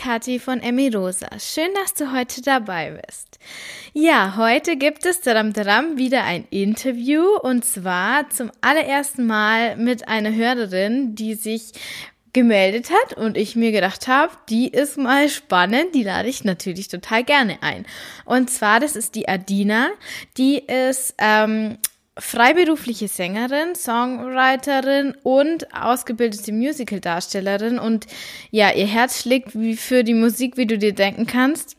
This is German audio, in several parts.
Kathi von Emirosa. Schön, dass du heute dabei bist. Ja, heute gibt es daram daram wieder ein Interview und zwar zum allerersten Mal mit einer Hörerin, die sich gemeldet hat und ich mir gedacht habe, die ist mal spannend, die lade ich natürlich total gerne ein. Und zwar, das ist die Adina, die ist ähm, freiberufliche Sängerin, Songwriterin und ausgebildete Musicaldarstellerin und ja, ihr Herz schlägt wie für die Musik, wie du dir denken kannst.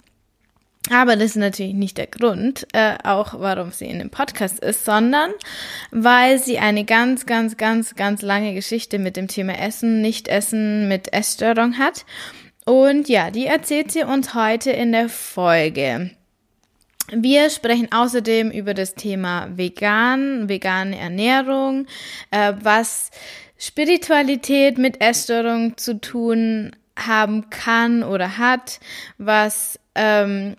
Aber das ist natürlich nicht der Grund, äh, auch warum sie in dem Podcast ist, sondern weil sie eine ganz, ganz, ganz, ganz lange Geschichte mit dem Thema Essen, Nicht-Essen mit Essstörung hat. Und ja, die erzählt sie uns heute in der Folge. Wir sprechen außerdem über das Thema Vegan, vegane Ernährung, äh, was Spiritualität mit Essstörung zu tun haben kann oder hat, was ähm,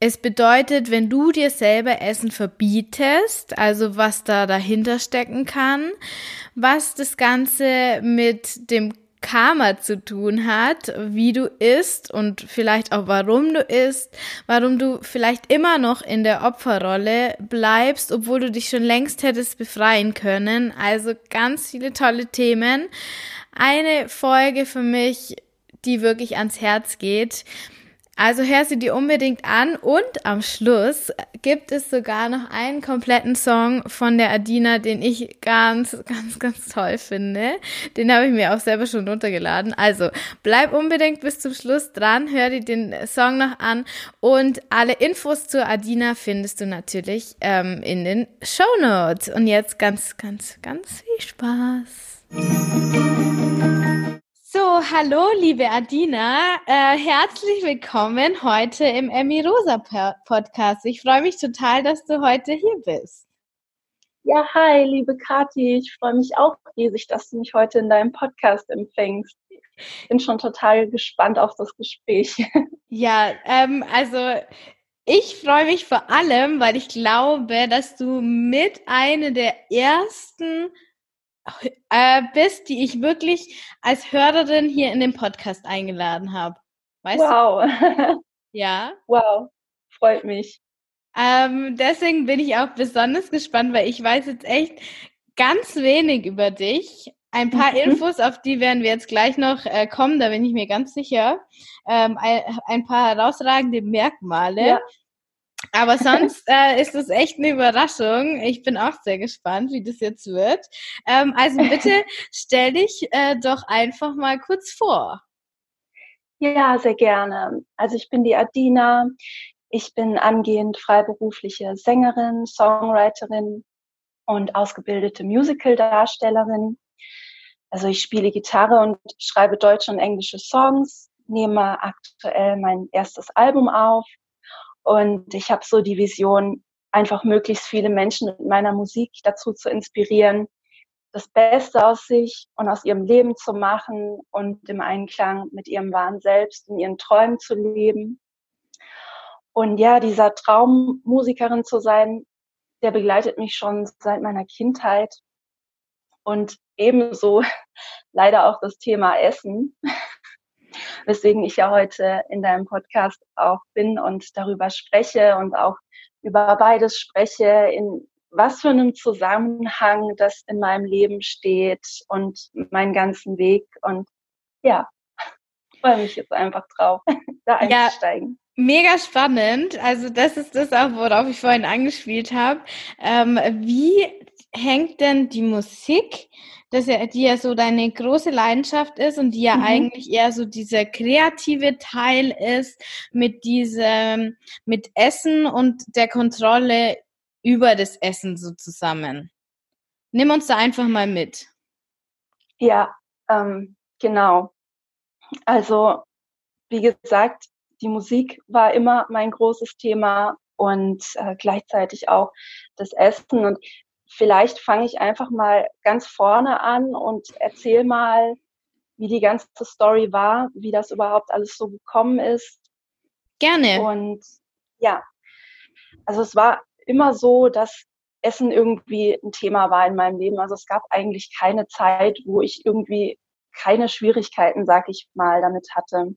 es bedeutet, wenn du dir selber Essen verbietest, also was da dahinter stecken kann, was das Ganze mit dem Karma zu tun hat, wie du isst und vielleicht auch warum du isst, warum du vielleicht immer noch in der Opferrolle bleibst, obwohl du dich schon längst hättest befreien können. Also ganz viele tolle Themen. Eine Folge für mich, die wirklich ans Herz geht. Also hör sie dir unbedingt an und am Schluss gibt es sogar noch einen kompletten Song von der Adina, den ich ganz, ganz, ganz toll finde. Den habe ich mir auch selber schon runtergeladen. Also bleib unbedingt bis zum Schluss dran, hör dir den Song noch an und alle Infos zur Adina findest du natürlich ähm, in den Show Notes. Und jetzt ganz, ganz, ganz viel Spaß. So, hallo, liebe Adina. Äh, herzlich willkommen heute im Emmy Rosa Podcast. Ich freue mich total, dass du heute hier bist. Ja, hi, liebe Kathi. Ich freue mich auch riesig, dass du mich heute in deinem Podcast empfängst. Ich bin schon total gespannt auf das Gespräch. Ja, ähm, also ich freue mich vor allem, weil ich glaube, dass du mit einer der ersten äh, bist, die ich wirklich als Hörerin hier in den Podcast eingeladen habe. Weißt wow. du? Ja. Wow. Freut mich. Ähm, deswegen bin ich auch besonders gespannt, weil ich weiß jetzt echt ganz wenig über dich. Ein paar mhm. Infos, auf die werden wir jetzt gleich noch äh, kommen, da bin ich mir ganz sicher. Ähm, ein, ein, paar herausragende Merkmale. Ja. Aber sonst äh, ist es echt eine Überraschung. Ich bin auch sehr gespannt, wie das jetzt wird. Ähm, also bitte stell dich äh, doch einfach mal kurz vor. Ja, sehr gerne. Also ich bin die Adina. Ich bin angehend freiberufliche Sängerin, Songwriterin und ausgebildete Musical-Darstellerin. Also ich spiele Gitarre und schreibe deutsche und englische Songs, nehme aktuell mein erstes Album auf und ich habe so die Vision, einfach möglichst viele Menschen mit meiner Musik dazu zu inspirieren, das Beste aus sich und aus ihrem Leben zu machen und im Einklang mit ihrem wahren Selbst und ihren Träumen zu leben. Und ja, dieser Traum, Musikerin zu sein, der begleitet mich schon seit meiner Kindheit. Und ebenso leider auch das Thema Essen weswegen ich ja heute in deinem Podcast auch bin und darüber spreche und auch über beides spreche, in was für einem Zusammenhang das in meinem Leben steht und meinen ganzen Weg. Und ja, freue mich jetzt einfach drauf, da einzusteigen. Ja. Mega spannend. Also das ist das auch, worauf ich vorhin angespielt habe. Ähm, wie hängt denn die Musik dass ja, die ja so deine große Leidenschaft ist und die ja mhm. eigentlich eher so dieser kreative Teil ist mit diesem, mit Essen und der Kontrolle über das Essen so zusammen. Nimm uns da einfach mal mit. Ja, ähm, genau. Also, wie gesagt, die Musik war immer mein großes Thema und äh, gleichzeitig auch das Essen. Und vielleicht fange ich einfach mal ganz vorne an und erzähle mal, wie die ganze Story war, wie das überhaupt alles so gekommen ist. Gerne. Und ja, also es war immer so, dass Essen irgendwie ein Thema war in meinem Leben. Also es gab eigentlich keine Zeit, wo ich irgendwie keine Schwierigkeiten, sag ich mal, damit hatte.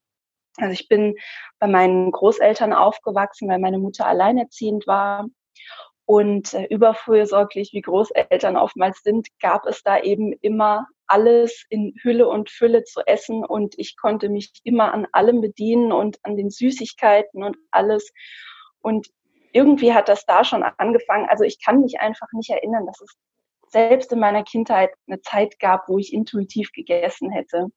Also ich bin bei meinen Großeltern aufgewachsen, weil meine Mutter alleinerziehend war. Und äh, überfürsorglich, wie Großeltern oftmals sind, gab es da eben immer alles in Hülle und Fülle zu essen und ich konnte mich immer an allem bedienen und an den Süßigkeiten und alles. Und irgendwie hat das da schon angefangen. Also ich kann mich einfach nicht erinnern, dass es selbst in meiner Kindheit eine Zeit gab, wo ich intuitiv gegessen hätte,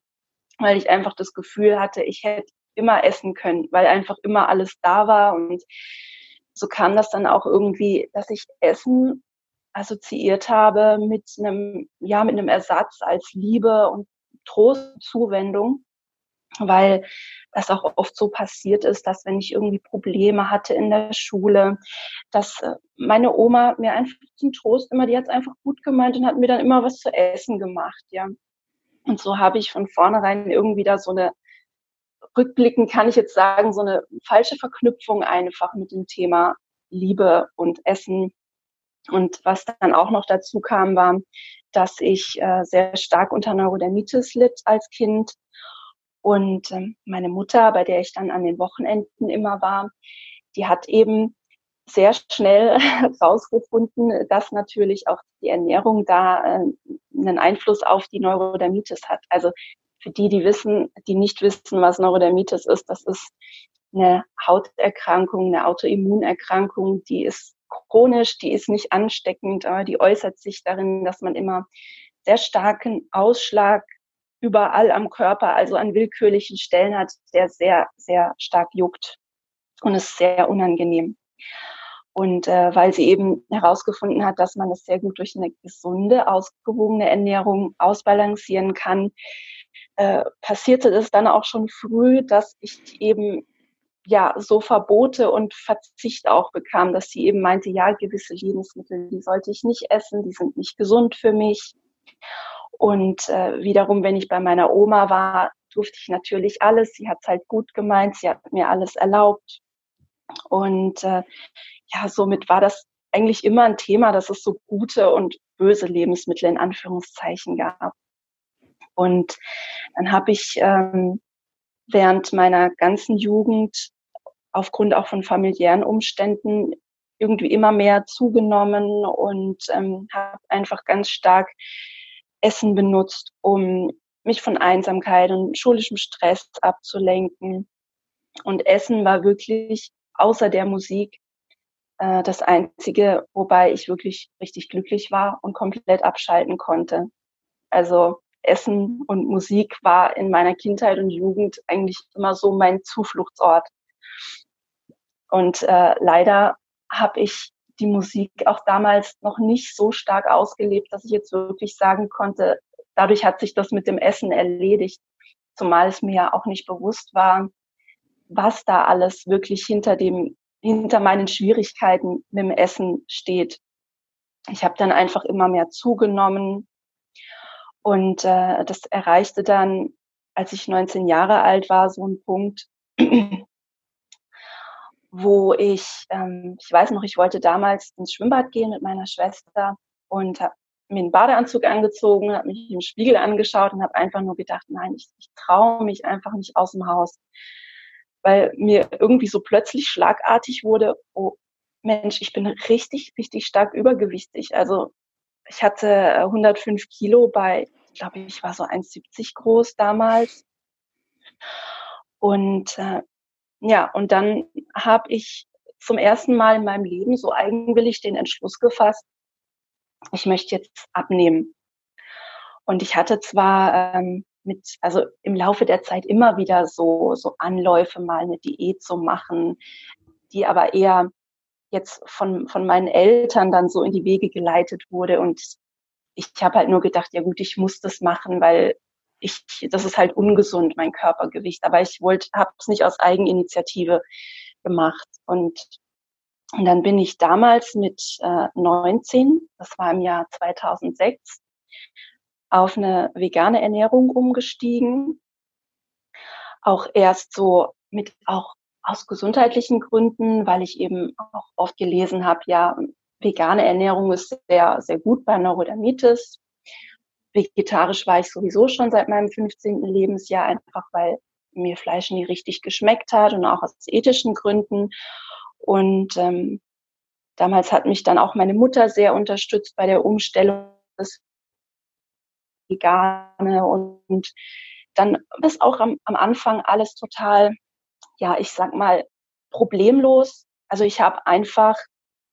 weil ich einfach das Gefühl hatte, ich hätte immer essen können, weil einfach immer alles da war und so kam das dann auch irgendwie, dass ich Essen assoziiert habe mit einem, ja, mit einem Ersatz als Liebe und Trost, Zuwendung, weil das auch oft so passiert ist, dass wenn ich irgendwie Probleme hatte in der Schule, dass äh, meine Oma mir einfach zum Trost immer, die hat es einfach gut gemeint und hat mir dann immer was zu essen gemacht, ja. Und so habe ich von vornherein irgendwie da so eine rückblickend kann ich jetzt sagen, so eine falsche Verknüpfung einfach mit dem Thema Liebe und Essen. Und was dann auch noch dazu kam, war, dass ich äh, sehr stark unter Neurodermitis litt als Kind. Und ähm, meine Mutter, bei der ich dann an den Wochenenden immer war, die hat eben sehr schnell herausgefunden, dass natürlich auch die Ernährung da äh, einen Einfluss auf die Neurodermitis hat. Also für die, die wissen, die nicht wissen, was Neurodermitis ist, das ist eine Hauterkrankung, eine Autoimmunerkrankung, die ist chronisch, die ist nicht ansteckend, aber die äußert sich darin, dass man immer sehr starken Ausschlag überall am Körper, also an willkürlichen Stellen hat, der sehr, sehr stark juckt und ist sehr unangenehm. Und äh, weil sie eben herausgefunden hat, dass man das sehr gut durch eine gesunde, ausgewogene Ernährung ausbalancieren kann, äh, passierte es dann auch schon früh, dass ich eben ja so Verbote und Verzicht auch bekam, dass sie eben meinte, ja, gewisse Lebensmittel, die sollte ich nicht essen, die sind nicht gesund für mich. Und äh, wiederum, wenn ich bei meiner Oma war, durfte ich natürlich alles. Sie hat es halt gut gemeint, sie hat mir alles erlaubt. Und äh, ja, somit war das eigentlich immer ein Thema, dass es so gute und böse Lebensmittel in Anführungszeichen gab. Und dann habe ich ähm, während meiner ganzen Jugend aufgrund auch von familiären Umständen irgendwie immer mehr zugenommen und ähm, habe einfach ganz stark Essen benutzt, um mich von Einsamkeit und schulischem Stress abzulenken. Und Essen war wirklich außer der Musik äh, das Einzige, wobei ich wirklich richtig glücklich war und komplett abschalten konnte. Also Essen und Musik war in meiner Kindheit und Jugend eigentlich immer so mein Zufluchtsort. Und äh, leider habe ich die Musik auch damals noch nicht so stark ausgelebt, dass ich jetzt wirklich sagen konnte, dadurch hat sich das mit dem Essen erledigt, zumal es mir ja auch nicht bewusst war, was da alles wirklich hinter dem, hinter meinen Schwierigkeiten mit dem Essen steht. Ich habe dann einfach immer mehr zugenommen, und äh, das erreichte dann, als ich 19 Jahre alt war, so ein Punkt, wo ich, ähm, ich weiß noch, ich wollte damals ins Schwimmbad gehen mit meiner Schwester und habe mir einen Badeanzug angezogen, habe mich im Spiegel angeschaut und habe einfach nur gedacht, nein, ich, ich traue mich einfach nicht aus dem Haus, weil mir irgendwie so plötzlich schlagartig wurde, oh Mensch, ich bin richtig, richtig stark übergewichtig. Also ich hatte 105 äh, Kilo bei, ich glaube, ich war so 1,70 groß damals. Und äh, ja, und dann habe ich zum ersten Mal in meinem Leben so eigenwillig den Entschluss gefasst, ich möchte jetzt abnehmen. Und ich hatte zwar ähm, mit, also im Laufe der Zeit immer wieder so, so Anläufe, mal eine Diät zu machen, die aber eher jetzt von, von meinen Eltern dann so in die Wege geleitet wurde. Und ich habe halt nur gedacht, ja gut, ich muss das machen, weil ich, das ist halt ungesund, mein Körpergewicht. Aber ich wollte, habe es nicht aus Eigeninitiative gemacht. Und, und dann bin ich damals mit äh, 19, das war im Jahr 2006, auf eine vegane Ernährung umgestiegen. Auch erst so mit auch aus gesundheitlichen Gründen, weil ich eben auch oft gelesen habe, ja, vegane Ernährung ist sehr, sehr gut bei Neurodermitis. Vegetarisch war ich sowieso schon seit meinem 15. Lebensjahr, einfach weil mir Fleisch nie richtig geschmeckt hat und auch aus ethischen Gründen. Und ähm, damals hat mich dann auch meine Mutter sehr unterstützt bei der Umstellung des Vegane und dann ist auch am, am Anfang alles total, ja, ich sag mal, problemlos. Also ich habe einfach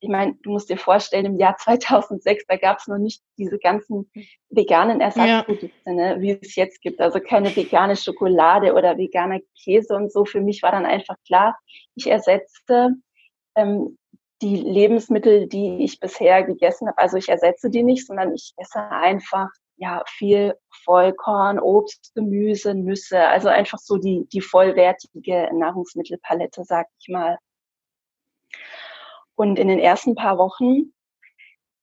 ich meine, du musst dir vorstellen, im Jahr 2006, da gab es noch nicht diese ganzen veganen Ersatzprodukte, ja. ne, wie es jetzt gibt. Also keine vegane Schokolade oder veganer Käse und so. Für mich war dann einfach klar, ich ersetze ähm, die Lebensmittel, die ich bisher gegessen habe. Also ich ersetze die nicht, sondern ich esse einfach ja viel Vollkorn, Obst, Gemüse, Nüsse. Also einfach so die die vollwertige Nahrungsmittelpalette, sag ich mal. Und in den ersten paar Wochen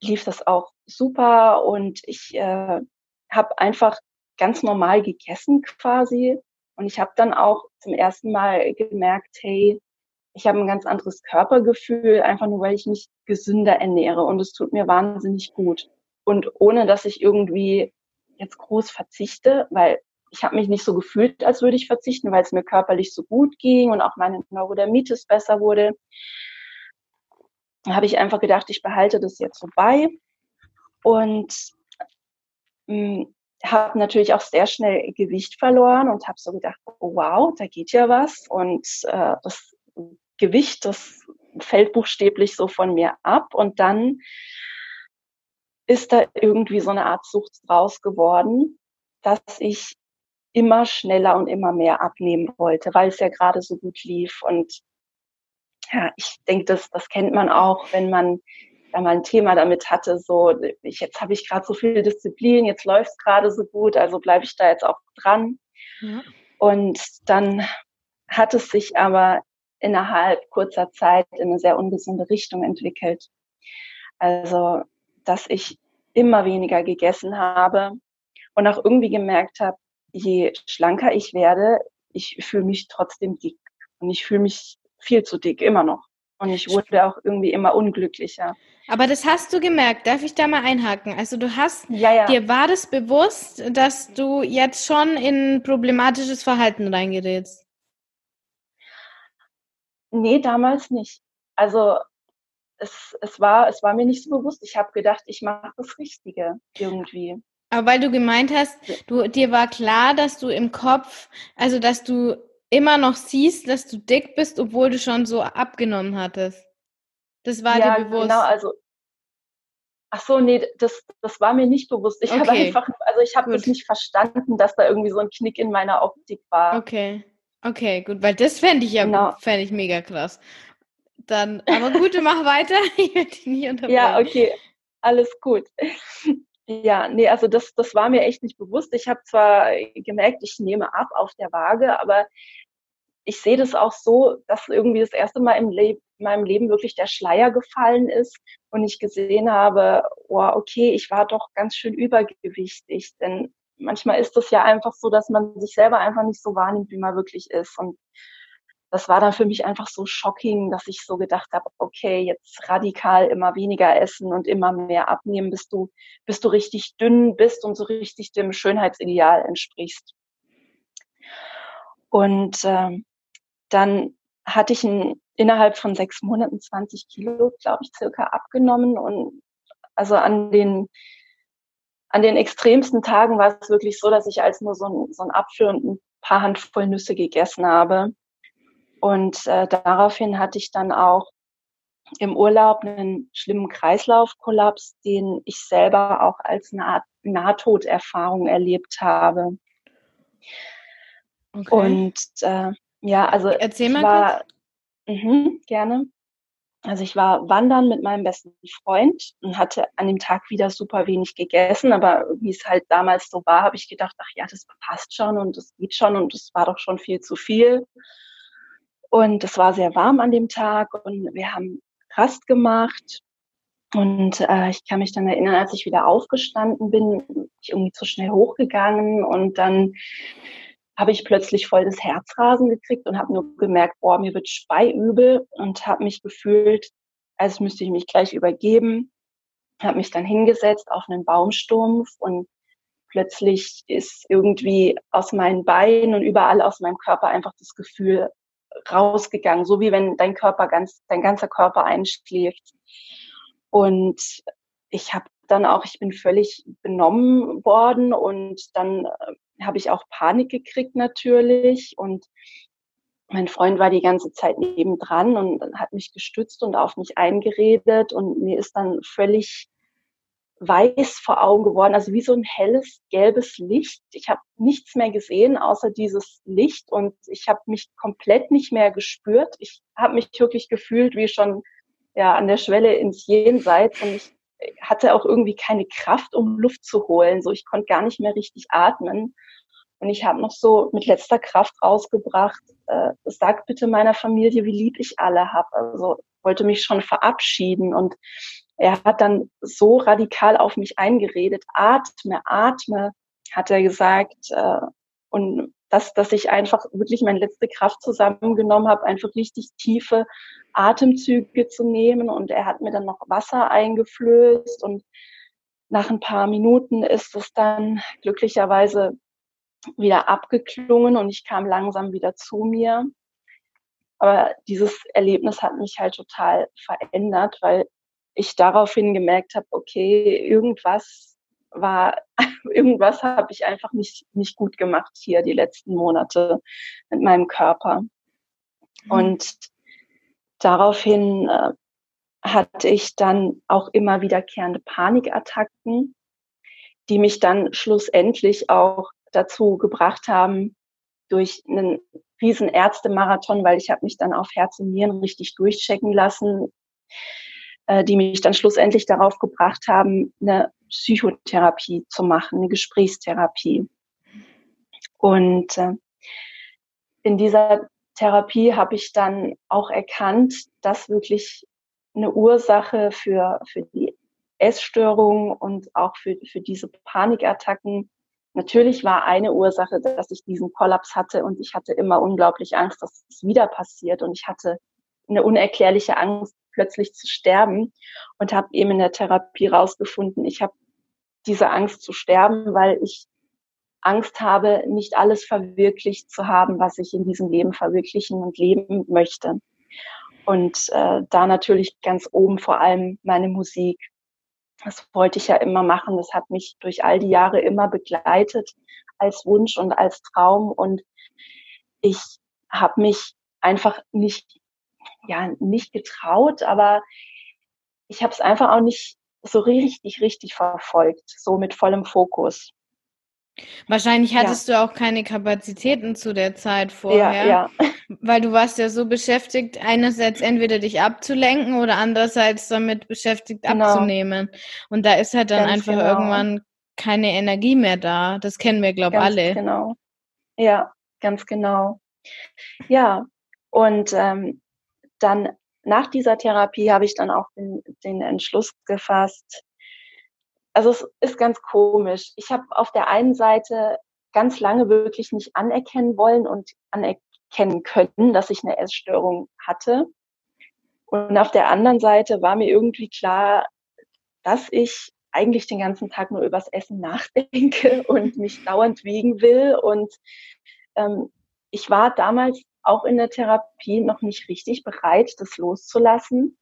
lief das auch super und ich äh, habe einfach ganz normal gegessen quasi. Und ich habe dann auch zum ersten Mal gemerkt, hey, ich habe ein ganz anderes Körpergefühl, einfach nur weil ich mich gesünder ernähre und es tut mir wahnsinnig gut. Und ohne dass ich irgendwie jetzt groß verzichte, weil ich habe mich nicht so gefühlt, als würde ich verzichten, weil es mir körperlich so gut ging und auch meine Neurodermitis besser wurde habe ich einfach gedacht, ich behalte das jetzt so bei und hm, habe natürlich auch sehr schnell Gewicht verloren und habe so gedacht, oh, wow, da geht ja was. Und äh, das Gewicht, das fällt buchstäblich so von mir ab. Und dann ist da irgendwie so eine Art Sucht draus geworden, dass ich immer schneller und immer mehr abnehmen wollte, weil es ja gerade so gut lief und ja, ich denke, das, das kennt man auch, wenn man da mal ein Thema damit hatte, so, ich, jetzt habe ich gerade so viel Disziplin, jetzt läuft es gerade so gut, also bleibe ich da jetzt auch dran. Ja. Und dann hat es sich aber innerhalb kurzer Zeit in eine sehr ungesunde Richtung entwickelt. Also, dass ich immer weniger gegessen habe und auch irgendwie gemerkt habe, je schlanker ich werde, ich fühle mich trotzdem dick und ich fühle mich viel zu dick, immer noch. Und ich wurde auch irgendwie immer unglücklicher. Aber das hast du gemerkt. Darf ich da mal einhaken? Also du hast, ja, ja. dir war das bewusst, dass du jetzt schon in problematisches Verhalten reingerätst? Nee, damals nicht. Also es, es, war, es war mir nicht so bewusst. Ich habe gedacht, ich mache das Richtige irgendwie. Aber weil du gemeint hast, du, dir war klar, dass du im Kopf, also dass du immer noch siehst, dass du dick bist, obwohl du schon so abgenommen hattest. Das war ja, dir bewusst. Genau, also Ach so, nee, das, das war mir nicht bewusst. Ich okay. habe einfach, also ich habe das nicht verstanden, dass da irgendwie so ein Knick in meiner Optik war. Okay, okay, gut, weil das fände ich ja, genau. fände ich mega krass. Dann, aber gut, mach weiter. Ich werde dich nicht unterbrechen. Ja, okay, alles gut. Ja, nee, also das, das war mir echt nicht bewusst. Ich habe zwar gemerkt, ich nehme ab auf der Waage, aber ich sehe das auch so, dass irgendwie das erste Mal im Le in meinem Leben wirklich der Schleier gefallen ist und ich gesehen habe, oh, okay, ich war doch ganz schön übergewichtig. Denn manchmal ist es ja einfach so, dass man sich selber einfach nicht so wahrnimmt, wie man wirklich ist. Und das war dann für mich einfach so shocking, dass ich so gedacht habe, okay, jetzt radikal immer weniger essen und immer mehr abnehmen, bis du, bis du richtig dünn bist und so richtig dem Schönheitsideal entsprichst. Und ähm, dann hatte ich ein, innerhalb von sechs Monaten 20 Kilo, glaube ich, circa abgenommen. Und also an den, an den extremsten Tagen war es wirklich so, dass ich als nur so ein, so ein Apfel und ein paar Handvoll Nüsse gegessen habe. Und äh, daraufhin hatte ich dann auch im Urlaub einen schlimmen Kreislaufkollaps, den ich selber auch als eine Art Nahtoderfahrung erlebt habe. Okay. Und äh, ja, also Erzähl mal war, mh, gerne. Also ich war wandern mit meinem besten Freund und hatte an dem Tag wieder super wenig gegessen, aber wie es halt damals so war, habe ich gedacht, ach ja, das passt schon und das geht schon und es war doch schon viel zu viel. Und es war sehr warm an dem Tag und wir haben Rast gemacht. Und äh, ich kann mich dann erinnern, als ich wieder aufgestanden bin, bin ich irgendwie zu schnell hochgegangen und dann habe ich plötzlich voll das Herzrasen gekriegt und habe nur gemerkt, boah, mir wird speiübel und habe mich gefühlt, als müsste ich mich gleich übergeben. Habe mich dann hingesetzt auf einen Baumstumpf und plötzlich ist irgendwie aus meinen Beinen und überall aus meinem Körper einfach das Gefühl rausgegangen, so wie wenn dein Körper ganz, dein ganzer Körper einschläft. Und ich habe dann auch, ich bin völlig benommen worden und dann äh, habe ich auch Panik gekriegt natürlich und mein Freund war die ganze Zeit nebendran und hat mich gestützt und auf mich eingeredet und mir ist dann völlig weiß vor Augen geworden, also wie so ein helles gelbes Licht. Ich habe nichts mehr gesehen außer dieses Licht und ich habe mich komplett nicht mehr gespürt. Ich habe mich wirklich gefühlt wie schon ja an der Schwelle ins Jenseits und ich hatte auch irgendwie keine Kraft, um Luft zu holen. So, ich konnte gar nicht mehr richtig atmen. Und ich habe noch so mit letzter Kraft rausgebracht, äh, sag bitte meiner Familie, wie lieb ich alle habe. Also wollte mich schon verabschieden. Und er hat dann so radikal auf mich eingeredet, atme, atme, hat er gesagt. Äh, und dass, dass ich einfach wirklich meine letzte Kraft zusammengenommen habe, einfach richtig tiefe Atemzüge zu nehmen. Und er hat mir dann noch Wasser eingeflößt und nach ein paar Minuten ist es dann glücklicherweise wieder abgeklungen und ich kam langsam wieder zu mir. Aber dieses Erlebnis hat mich halt total verändert, weil ich daraufhin gemerkt habe, okay, irgendwas war, irgendwas habe ich einfach nicht, nicht gut gemacht hier die letzten Monate mit meinem Körper. Mhm. Und daraufhin äh, hatte ich dann auch immer wiederkehrende Panikattacken, die mich dann schlussendlich auch dazu gebracht haben, durch einen riesen Ärztemarathon, weil ich habe mich dann auf Herz und Nieren richtig durchchecken lassen, äh, die mich dann schlussendlich darauf gebracht haben, eine Psychotherapie zu machen, eine Gesprächstherapie. Und äh, in dieser Therapie habe ich dann auch erkannt, dass wirklich eine Ursache für, für die Essstörung und auch für, für diese Panikattacken Natürlich war eine Ursache, dass ich diesen Kollaps hatte und ich hatte immer unglaublich Angst, dass es wieder passiert und ich hatte eine unerklärliche Angst, plötzlich zu sterben und habe eben in der Therapie rausgefunden, ich habe diese Angst zu sterben, weil ich Angst habe, nicht alles verwirklicht zu haben, was ich in diesem Leben verwirklichen und leben möchte. Und äh, da natürlich ganz oben vor allem meine Musik. Das wollte ich ja immer machen. Das hat mich durch all die Jahre immer begleitet als Wunsch und als Traum. Und ich habe mich einfach nicht, ja, nicht getraut, aber ich habe es einfach auch nicht so richtig, richtig verfolgt, so mit vollem Fokus. Wahrscheinlich hattest ja. du auch keine Kapazitäten zu der Zeit vorher, ja, ja. weil du warst ja so beschäftigt, einerseits entweder dich abzulenken oder andererseits damit beschäftigt genau. abzunehmen. Und da ist halt dann Ganz einfach genau. irgendwann keine Energie mehr da. Das kennen wir, glaube ich, alle. Genau. Ja, ganz genau. Ja, und ähm, dann nach dieser Therapie habe ich dann auch den, den Entschluss gefasst, also es ist ganz komisch. Ich habe auf der einen Seite ganz lange wirklich nicht anerkennen wollen und anerkennen können, dass ich eine Essstörung hatte. Und auf der anderen Seite war mir irgendwie klar, dass ich eigentlich den ganzen Tag nur übers Essen nachdenke und mich dauernd wiegen will. Und ähm, ich war damals auch in der Therapie noch nicht richtig bereit, das loszulassen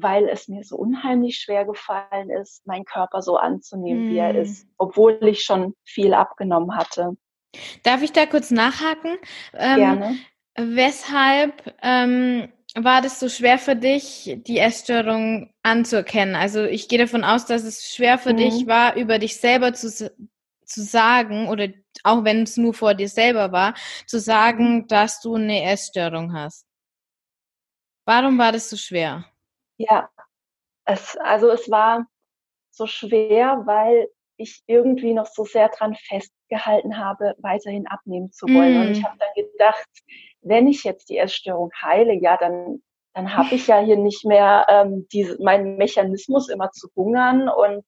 weil es mir so unheimlich schwer gefallen ist, meinen Körper so anzunehmen, mm. wie er hm. ist, obwohl ich schon viel abgenommen hatte. Darf ich da kurz nachhaken? Ähm, Gerne. Weshalb ähm, war das so schwer für dich, die Essstörung anzuerkennen? Also ich gehe davon aus, dass es schwer für mhm. dich war, über dich selber zu, zu sagen, oder auch wenn es nur vor dir selber war, zu sagen, dass du eine Essstörung hast. Warum war das so schwer? Ja, es, also es war so schwer, weil ich irgendwie noch so sehr dran festgehalten habe, weiterhin abnehmen zu wollen. Mm. Und ich mm. habe dann gedacht, wenn ich jetzt die Essstörung heile, ja, dann, dann habe ich ja hier nicht mehr ähm, diese, meinen Mechanismus immer zu hungern. Und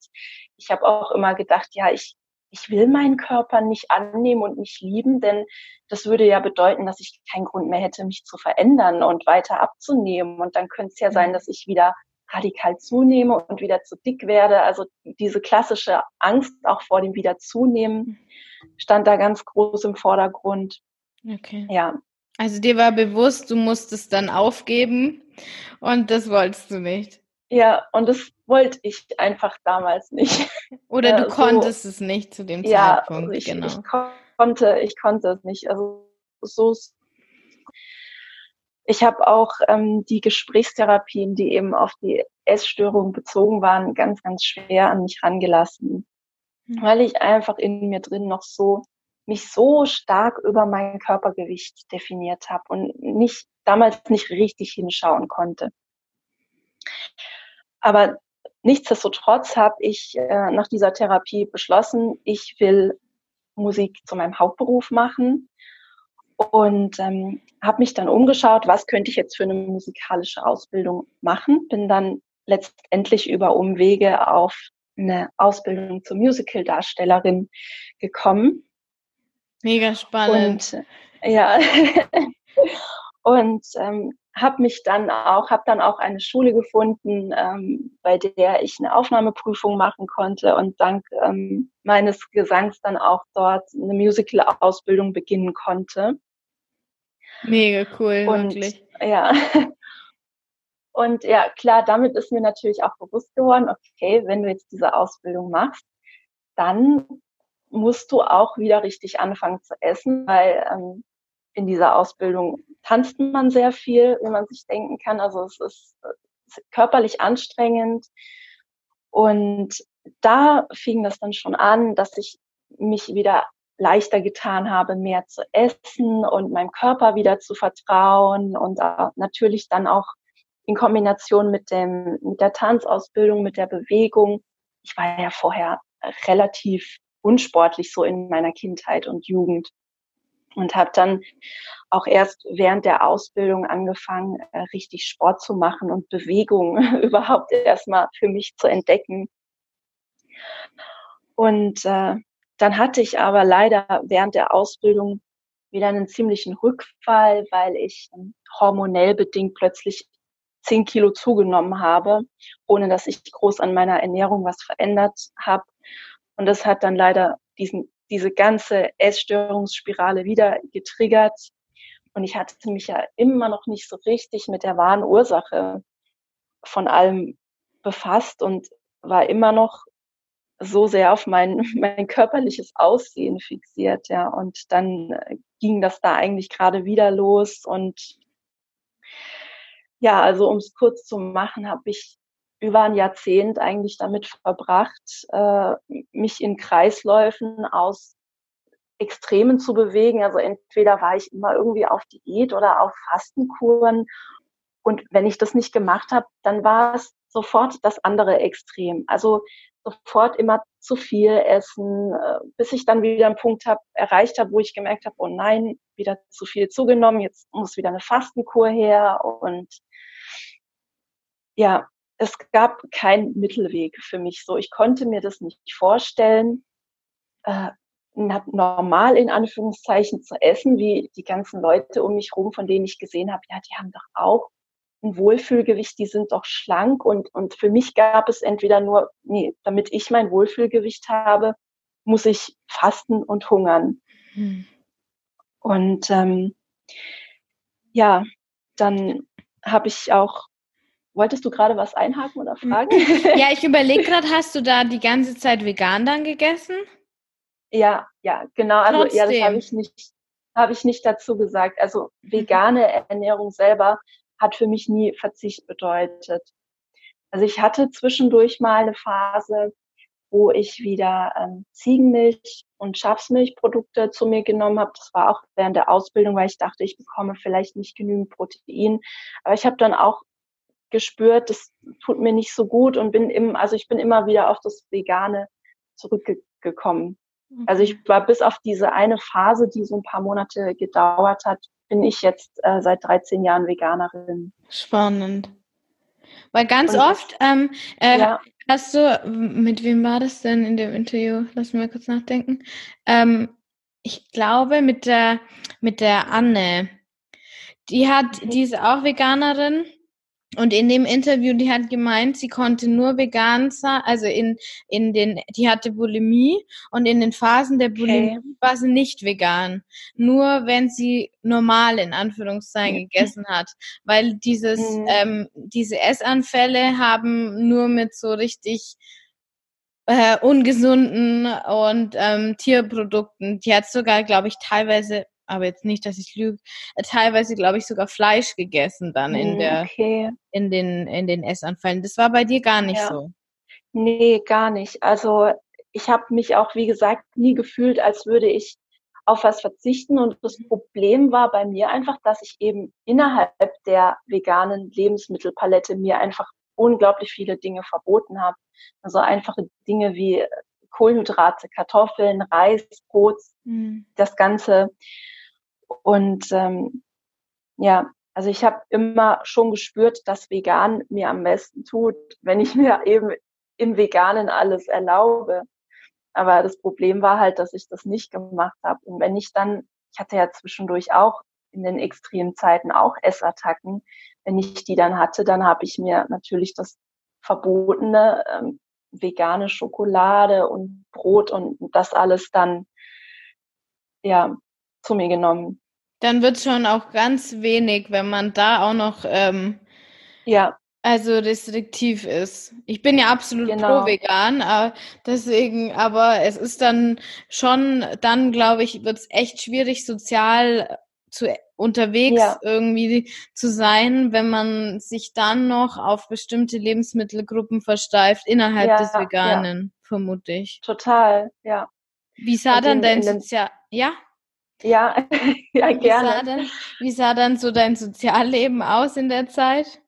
ich habe auch immer gedacht, ja, ich, ich will meinen Körper nicht annehmen und nicht lieben, denn das würde ja bedeuten, dass ich keinen Grund mehr hätte, mich zu verändern und weiter abzunehmen. Und dann könnte es ja sein, mhm. dass ich wieder radikal zunehme und wieder zu dick werde. Also diese klassische Angst auch vor dem Wiederzunehmen stand da ganz groß im Vordergrund. Okay. Ja. Also dir war bewusst, du musstest dann aufgeben und das wolltest du nicht. Ja, und das wollte ich einfach damals nicht. Oder du ja, konntest es nicht zu dem ja, Zeitpunkt, ich, genau. Ich konnte, ich konnte es nicht. Also so ich habe auch ähm, die Gesprächstherapien, die eben auf die Essstörung bezogen waren, ganz, ganz schwer an mich rangelassen, mhm. weil ich einfach in mir drin noch so mich so stark über mein Körpergewicht definiert habe und nicht damals nicht richtig hinschauen konnte. Aber nichtsdestotrotz habe ich äh, nach dieser Therapie beschlossen, ich will Musik zu meinem Hauptberuf machen und ähm, habe mich dann umgeschaut, was könnte ich jetzt für eine musikalische Ausbildung machen. Bin dann letztendlich über Umwege auf eine Ausbildung zur Musical-Darstellerin gekommen. Mega spannend. Und, äh, ja. und ähm, habe mich dann auch, habe dann auch eine Schule gefunden, ähm, bei der ich eine Aufnahmeprüfung machen konnte und dank ähm, meines Gesangs dann auch dort eine Musical-Ausbildung beginnen konnte. Mega cool, und, wirklich. Ja. Und ja, klar, damit ist mir natürlich auch bewusst geworden, okay, wenn du jetzt diese Ausbildung machst, dann musst du auch wieder richtig anfangen zu essen, weil ähm, in dieser Ausbildung tanzt man sehr viel, wie man sich denken kann. Also es ist, es ist körperlich anstrengend. Und da fing das dann schon an, dass ich mich wieder leichter getan habe, mehr zu essen und meinem Körper wieder zu vertrauen und natürlich dann auch in Kombination mit dem, mit der Tanzausbildung, mit der Bewegung. Ich war ja vorher relativ unsportlich so in meiner Kindheit und Jugend und habe dann auch erst während der Ausbildung angefangen, äh, richtig Sport zu machen und Bewegung überhaupt erstmal für mich zu entdecken. Und äh, dann hatte ich aber leider während der Ausbildung wieder einen ziemlichen Rückfall, weil ich ähm, hormonell bedingt plötzlich zehn Kilo zugenommen habe, ohne dass ich groß an meiner Ernährung was verändert habe. Und das hat dann leider diesen, diese ganze Essstörungsspirale wieder getriggert. Und ich hatte mich ja immer noch nicht so richtig mit der wahren Ursache von allem befasst und war immer noch so sehr auf mein, mein körperliches Aussehen fixiert, ja. Und dann äh, ging das da eigentlich gerade wieder los. Und ja, also um es kurz zu machen, habe ich über ein Jahrzehnt eigentlich damit verbracht, äh, mich in Kreisläufen aus Extremen zu bewegen. Also entweder war ich immer irgendwie auf Diät oder auf Fastenkuren. Und wenn ich das nicht gemacht habe, dann war es sofort das andere Extrem. Also sofort immer zu viel essen, äh, bis ich dann wieder einen Punkt hab, erreicht habe, wo ich gemerkt habe, oh nein, wieder zu viel zugenommen, jetzt muss wieder eine Fastenkur her und ja, es gab keinen Mittelweg für mich so. Ich konnte mir das nicht vorstellen, äh, normal in Anführungszeichen zu essen, wie die ganzen Leute um mich rum, von denen ich gesehen habe, ja, die haben doch auch ein Wohlfühlgewicht, die sind doch schlank und, und für mich gab es entweder nur, nee, damit ich mein Wohlfühlgewicht habe, muss ich fasten und hungern. Hm. Und ähm, ja, dann habe ich auch, wolltest du gerade was einhaken oder fragen? Ja, ich überlege gerade, hast du da die ganze Zeit vegan dann gegessen? Ja, ja, genau. Also Trotzdem. ja, das habe ich nicht, habe ich nicht dazu gesagt. Also mhm. vegane Ernährung selber hat für mich nie Verzicht bedeutet. Also ich hatte zwischendurch mal eine Phase, wo ich wieder ähm, Ziegenmilch und Schafsmilchprodukte zu mir genommen habe. Das war auch während der Ausbildung, weil ich dachte, ich bekomme vielleicht nicht genügend Protein. Aber ich habe dann auch gespürt, das tut mir nicht so gut und bin im, also ich bin immer wieder auf das Vegane zurückgekommen. Also ich war bis auf diese eine Phase, die so ein paar Monate gedauert hat, bin ich jetzt äh, seit 13 Jahren Veganerin. Spannend. Weil ganz Und oft ähm, äh, ja. hast du, mit wem war das denn in dem Interview? Lass mich mal kurz nachdenken. Ähm, ich glaube mit der mit der Anne. Die hat, mhm. die ist auch Veganerin Und in dem Interview, die hat gemeint, sie konnte nur vegan sein, also in, in den, die hatte Bulimie und in den Phasen der Bulimie okay. war sie nicht vegan. Nur wenn sie normal in Anführungszeichen mhm. gegessen hat. Weil dieses, mhm. ähm, diese Essanfälle haben nur mit so richtig äh, ungesunden und ähm, Tierprodukten. Die hat sogar, glaube ich, teilweise aber jetzt nicht, dass ich lüge, teilweise, glaube ich, sogar Fleisch gegessen dann in hm, der, okay. in den, in den Essanfällen. Das war bei dir gar nicht ja. so. Nee, gar nicht. Also ich habe mich auch, wie gesagt, nie gefühlt, als würde ich auf was verzichten. Und das Problem war bei mir einfach, dass ich eben innerhalb der veganen Lebensmittelpalette mir einfach unglaublich viele Dinge verboten habe. Also einfache Dinge wie Kohlenhydrate, Kartoffeln, Reis, Brot, mhm. das Ganze. Und ähm, ja, also ich habe immer schon gespürt, dass vegan mir am besten tut, wenn ich mir eben im Veganen alles erlaube. Aber das Problem war halt, dass ich das nicht gemacht habe. Und wenn ich dann, ich hatte ja zwischendurch auch in den extremen Zeiten auch Essattacken, wenn ich die dann hatte, dann habe ich mir natürlich das verbotene ähm, vegane Schokolade und Brot und das alles dann ja zu mir genommen. Dann wird schon auch ganz wenig, wenn man da auch noch ähm, ja also restriktiv ist. Ich bin ja absolut genau. pro vegan, aber deswegen, aber es ist dann schon, dann glaube ich, wird es echt schwierig, sozial zu unterwegs ja. irgendwie zu sein, wenn man sich dann noch auf bestimmte Lebensmittelgruppen versteift innerhalb ja, des Veganen, ja. vermute ich. Total, ja. Wie sah Und dann in, dein in Sozial... Ja? Ja, ja, wie gerne. Sah dann, wie sah dann so dein Sozialleben aus in der Zeit?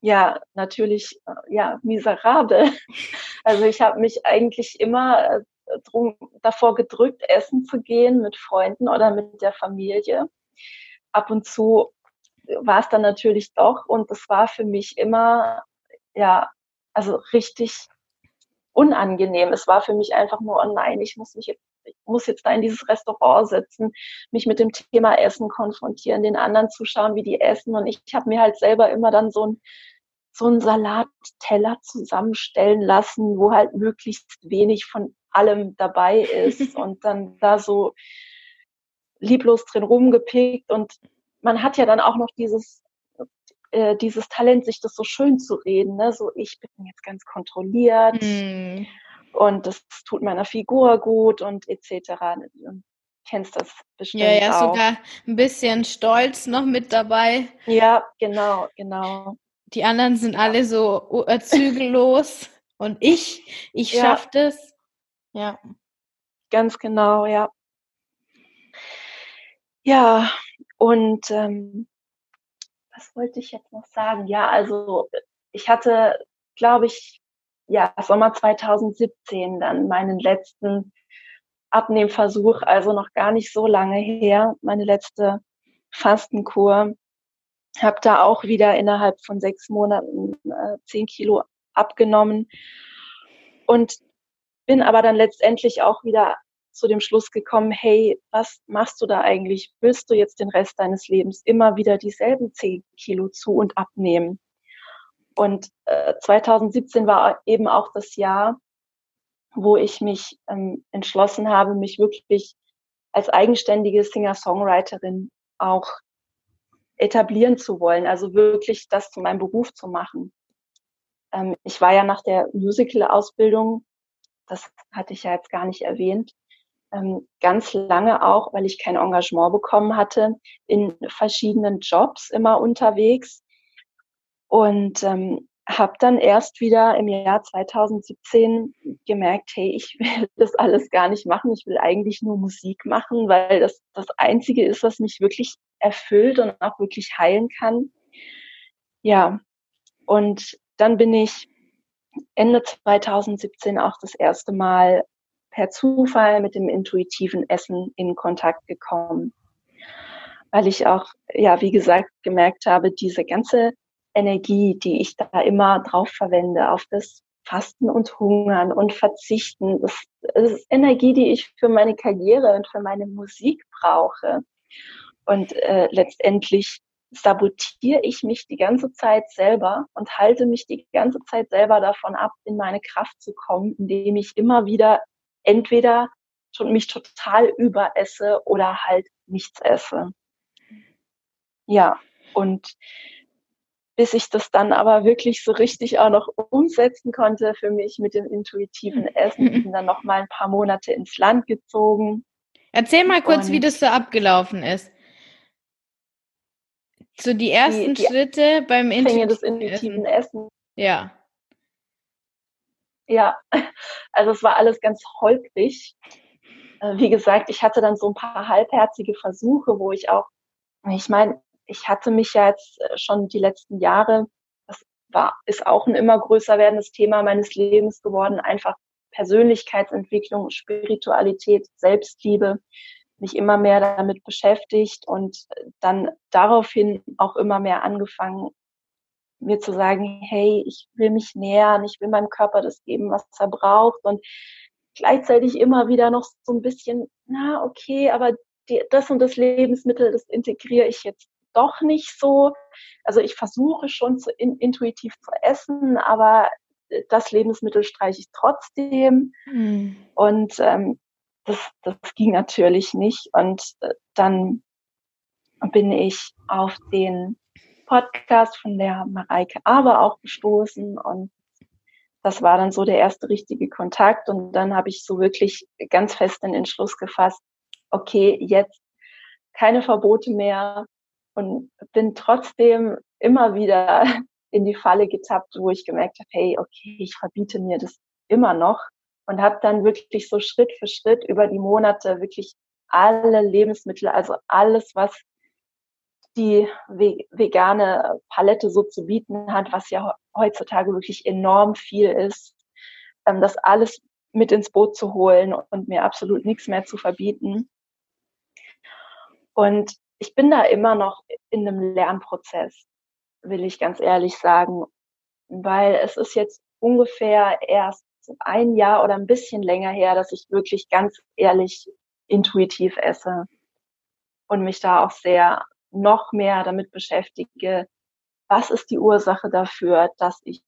Ja, natürlich, äh, ja, miserabel. Also ich habe mich eigentlich immer äh, drum, davor gedrückt, essen zu gehen mit Freunden oder mit der Familie. Ab und zu war es dann natürlich doch und es war für mich immer, ja, also richtig unangenehm. Es war für mich einfach nur, oh nein, ich muss mich jetzt, ich muss jetzt da in dieses Restaurant sitzen, mich mit dem Thema Essen konfrontieren, den anderen zuschauen, wie die essen. Und ich, ich habe mir halt selber immer dann so ein so einen Salatteller zusammenstellen lassen, wo halt möglichst wenig von allem dabei ist und dann da so lieblos drin rumgepickt und man hat ja dann auch noch dieses äh, dieses Talent, sich das so schön zu reden, ne? so ich bin jetzt ganz kontrolliert mm. Und das tut meiner Figur gut und etc. Du kennst das bestimmt Ja, ja, auch. sogar ein bisschen Stolz noch mit dabei. Ja, genau, genau. Die anderen sind alle so zügellos und ich, ich ja. schaff das. Ja. Ganz genau, ja. Ja, und ähm, was wollte ich jetzt noch sagen? Ja, also ich hatte, glaube ich, ja, Sommer 2017 dann meinen letzten Abnehmversuch, also noch gar nicht so lange her, meine letzte Fastenkur. Habe da auch wieder innerhalb von sechs Monaten äh, zehn Kilo abgenommen. Und bin aber dann letztendlich auch wieder zu dem Schluss gekommen, hey, was machst du da eigentlich? Willst du jetzt den Rest deines Lebens immer wieder dieselben 10 Kilo zu und abnehmen? Und äh, 2017 war eben auch das Jahr, wo ich mich ähm, entschlossen habe, mich wirklich als eigenständige Singer-Songwriterin auch etablieren zu wollen, also wirklich das zu meinem Beruf zu machen. Ähm, ich war ja nach der Musical-Ausbildung das hatte ich ja jetzt gar nicht erwähnt, ähm, ganz lange auch, weil ich kein Engagement bekommen hatte, in verschiedenen Jobs immer unterwegs und ähm, habe dann erst wieder im Jahr 2017 gemerkt, hey, ich will das alles gar nicht machen, ich will eigentlich nur Musik machen, weil das das Einzige ist, was mich wirklich erfüllt und auch wirklich heilen kann. Ja, und dann bin ich Ende 2017 auch das erste Mal per Zufall mit dem intuitiven Essen in Kontakt gekommen, weil ich auch, ja, wie gesagt, gemerkt habe, diese ganze Energie, die ich da immer drauf verwende, auf das Fasten und Hungern und Verzichten, das, ist Energie, die ich für meine Karriere und für meine Musik brauche. Und äh, letztendlich sabotiere ich mich die ganze Zeit selber und halte mich die ganze Zeit selber davon ab, in meine Kraft zu kommen, indem ich immer wieder entweder mich total überesse oder halt nichts esse. Ja, und bis ich das dann aber wirklich so richtig auch noch umsetzen konnte für mich mit dem intuitiven Essen, bin dann noch mal ein paar Monate ins Land gezogen. Erzähl mal kurz, und wie das so abgelaufen ist. So die ersten die, die Schritte beim intuitiven, des intuitiven Essen. Essen. Ja. Ja, also es war alles ganz holprig. Äh, wie gesagt, ich hatte dann so ein paar halbherzige Versuche, wo ich auch, ich meine, ich hatte mich ja jetzt äh, schon die letzten Jahre, das war, ist auch ein immer größer werdendes Thema meines Lebens geworden, einfach Persönlichkeitsentwicklung, Spiritualität, Selbstliebe, mich immer mehr damit beschäftigt und dann daraufhin auch immer mehr angefangen, mir zu sagen, hey, ich will mich nähern, ich will meinem Körper das geben, was er braucht und gleichzeitig immer wieder noch so ein bisschen, na, okay, aber die, das und das Lebensmittel, das integriere ich jetzt doch nicht so. Also ich versuche schon zu in, intuitiv zu essen, aber das Lebensmittel streiche ich trotzdem. Mhm. Und ähm, das, das ging natürlich nicht. Und äh, dann bin ich auf den Podcast von der Mareike Aber auch gestoßen und das war dann so der erste richtige Kontakt und dann habe ich so wirklich ganz fest den Entschluss gefasst, okay, jetzt keine Verbote mehr und bin trotzdem immer wieder in die Falle getappt, wo ich gemerkt habe, hey, okay, ich verbiete mir das immer noch und habe dann wirklich so Schritt für Schritt über die Monate wirklich alle Lebensmittel, also alles, was die vegane Palette so zu bieten hat, was ja heutzutage wirklich enorm viel ist, ähm, das alles mit ins Boot zu holen und mir absolut nichts mehr zu verbieten. Und ich bin da immer noch in einem Lernprozess, will ich ganz ehrlich sagen, weil es ist jetzt ungefähr erst ein Jahr oder ein bisschen länger her, dass ich wirklich ganz ehrlich intuitiv esse und mich da auch sehr noch mehr damit beschäftige, was ist die Ursache dafür, dass ich,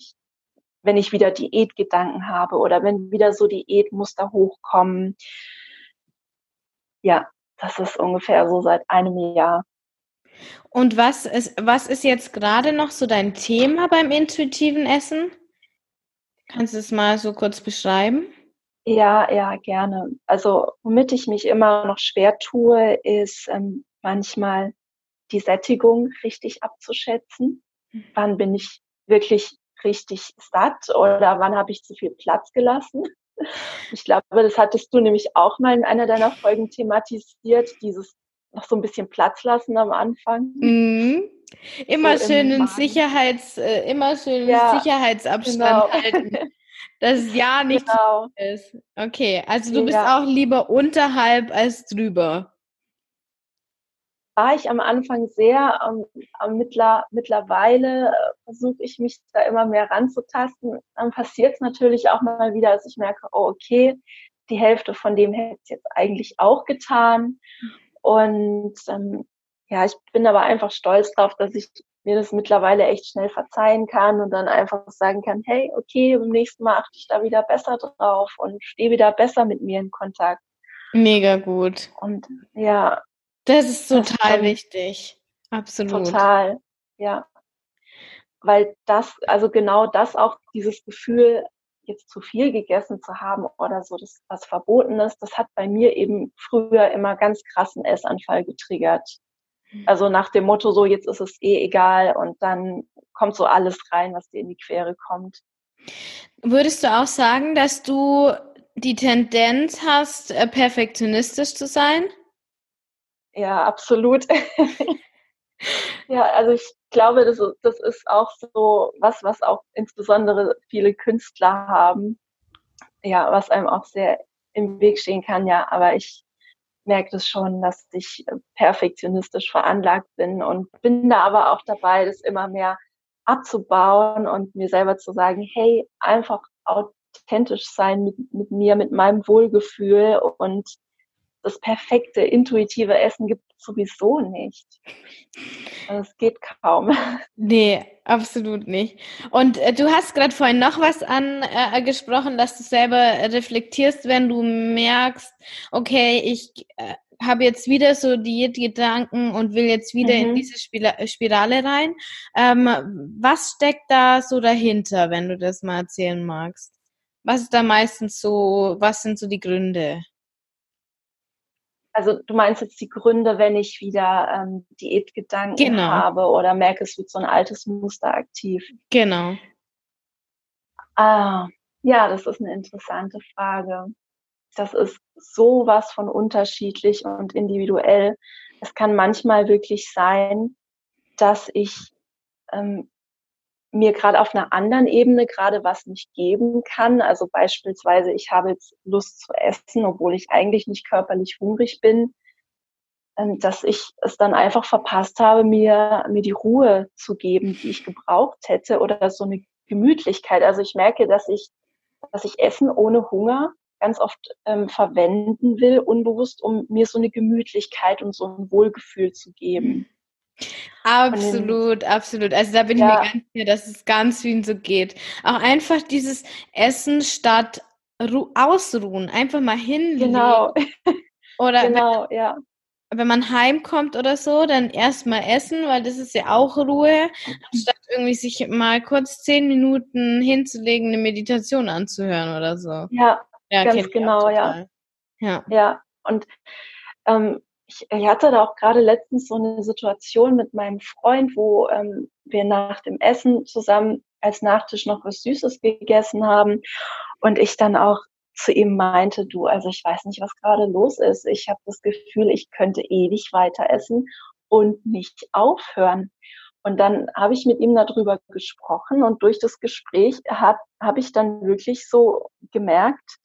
wenn ich wieder Diätgedanken habe oder wenn wieder so Diätmuster hochkommen, ja, das ist ungefähr so seit einem Jahr. Und was ist, was ist jetzt gerade noch so dein Thema beim intuitiven Essen? Kannst du es mal so kurz beschreiben? Ja, ja, gerne. Also, womit ich mich immer noch schwer tue, ist ähm, manchmal die Sättigung richtig abzuschätzen. Mhm. Wann bin ich wirklich richtig satt oder wann habe ich zu viel Platz gelassen? Ich glaube, das hattest du nämlich auch mal in einer deiner Folgen thematisiert, dieses noch so ein bisschen Platz lassen am Anfang. Mhm. Immer so schön in Sicherheits, äh, immer schön ja, Sicherheitsabstand genau. halten. Dass es ja nicht genau. ist. Okay, also du bist ja. auch lieber unterhalb als drüber war ich am Anfang sehr, ähm, mittler, mittlerweile äh, versuche ich mich da immer mehr ranzutasten. Dann passiert es natürlich auch mal wieder, dass ich merke, oh okay, die Hälfte von dem hätte ich jetzt eigentlich auch getan. Und ähm, ja, ich bin aber einfach stolz drauf, dass ich mir das mittlerweile echt schnell verzeihen kann und dann einfach sagen kann, hey, okay, beim nächsten Mal achte ich da wieder besser drauf und stehe wieder besser mit mir in Kontakt. Mega gut. Und ja, das ist total das wichtig. Absolut. Total, ja. Weil das, also genau das auch, dieses Gefühl, jetzt zu viel gegessen zu haben oder so, das, was verboten ist, das hat bei mir eben früher immer ganz krassen Essanfall getriggert. Mhm. Also nach dem Motto, so jetzt ist es eh egal und dann kommt so alles rein, was dir in die Quere kommt. Würdest du auch sagen, dass du die Tendenz hast, äh, perfektionistisch zu sein? Ja, absolut. ja, also ich glaube, das, das ist auch so was, was auch insbesondere viele Künstler haben. Ja, was einem auch sehr im Weg stehen kann, ja. Aber ich merke das schon, dass ich perfektionistisch veranlagt bin und bin da aber auch dabei, das immer mehr abzubauen und mir selber zu sagen, hey, einfach authentisch sein mit, mit mir, mit meinem Wohlgefühl und das perfekte intuitive Essen gibt sowieso nicht. Also es geht kaum. Nee, absolut nicht. Und äh, du hast gerade vorhin noch was angesprochen, äh, dass du selber reflektierst, wenn du merkst, okay, ich äh, habe jetzt wieder so Diätgedanken und will jetzt wieder mhm. in diese Spirale rein. Ähm, was steckt da so dahinter, wenn du das mal erzählen magst? Was ist da meistens so, was sind so die Gründe? Also du meinst jetzt die Gründe, wenn ich wieder ähm, Diätgedanken genau. habe oder merke, es wird so ein altes Muster aktiv. Genau. Ah, ja, das ist eine interessante Frage. Das ist sowas von unterschiedlich und individuell. Es kann manchmal wirklich sein, dass ich ähm, mir gerade auf einer anderen Ebene gerade was nicht geben kann. Also beispielsweise, ich habe jetzt Lust zu essen, obwohl ich eigentlich nicht körperlich hungrig bin, ähm, dass ich es dann einfach verpasst habe, mir, mir die Ruhe zu geben, die ich gebraucht hätte oder so eine Gemütlichkeit. Also ich merke, dass ich, dass ich Essen ohne Hunger ganz oft ähm, verwenden will, unbewusst, um mir so eine Gemütlichkeit und so ein Wohlgefühl zu geben. Absolut, den, absolut. Also da bin ja. ich mir ganz sicher, dass es ganz vielen so geht. Auch einfach dieses Essen statt Ru ausruhen, einfach mal hinlegen. Genau. Oder genau, wenn, ja. wenn man heimkommt oder so, dann erstmal essen, weil das ist ja auch Ruhe, anstatt irgendwie sich mal kurz zehn Minuten hinzulegen, eine Meditation anzuhören oder so. Ja, ja ganz genau, ja. Ja. Ja, und ähm, ich, ich hatte da auch gerade letztens so eine Situation mit meinem Freund, wo ähm, wir nach dem Essen zusammen als Nachtisch noch was Süßes gegessen haben und ich dann auch zu ihm meinte, du, also ich weiß nicht, was gerade los ist. Ich habe das Gefühl, ich könnte ewig weiter essen und nicht aufhören. Und dann habe ich mit ihm darüber gesprochen und durch das Gespräch habe hab ich dann wirklich so gemerkt,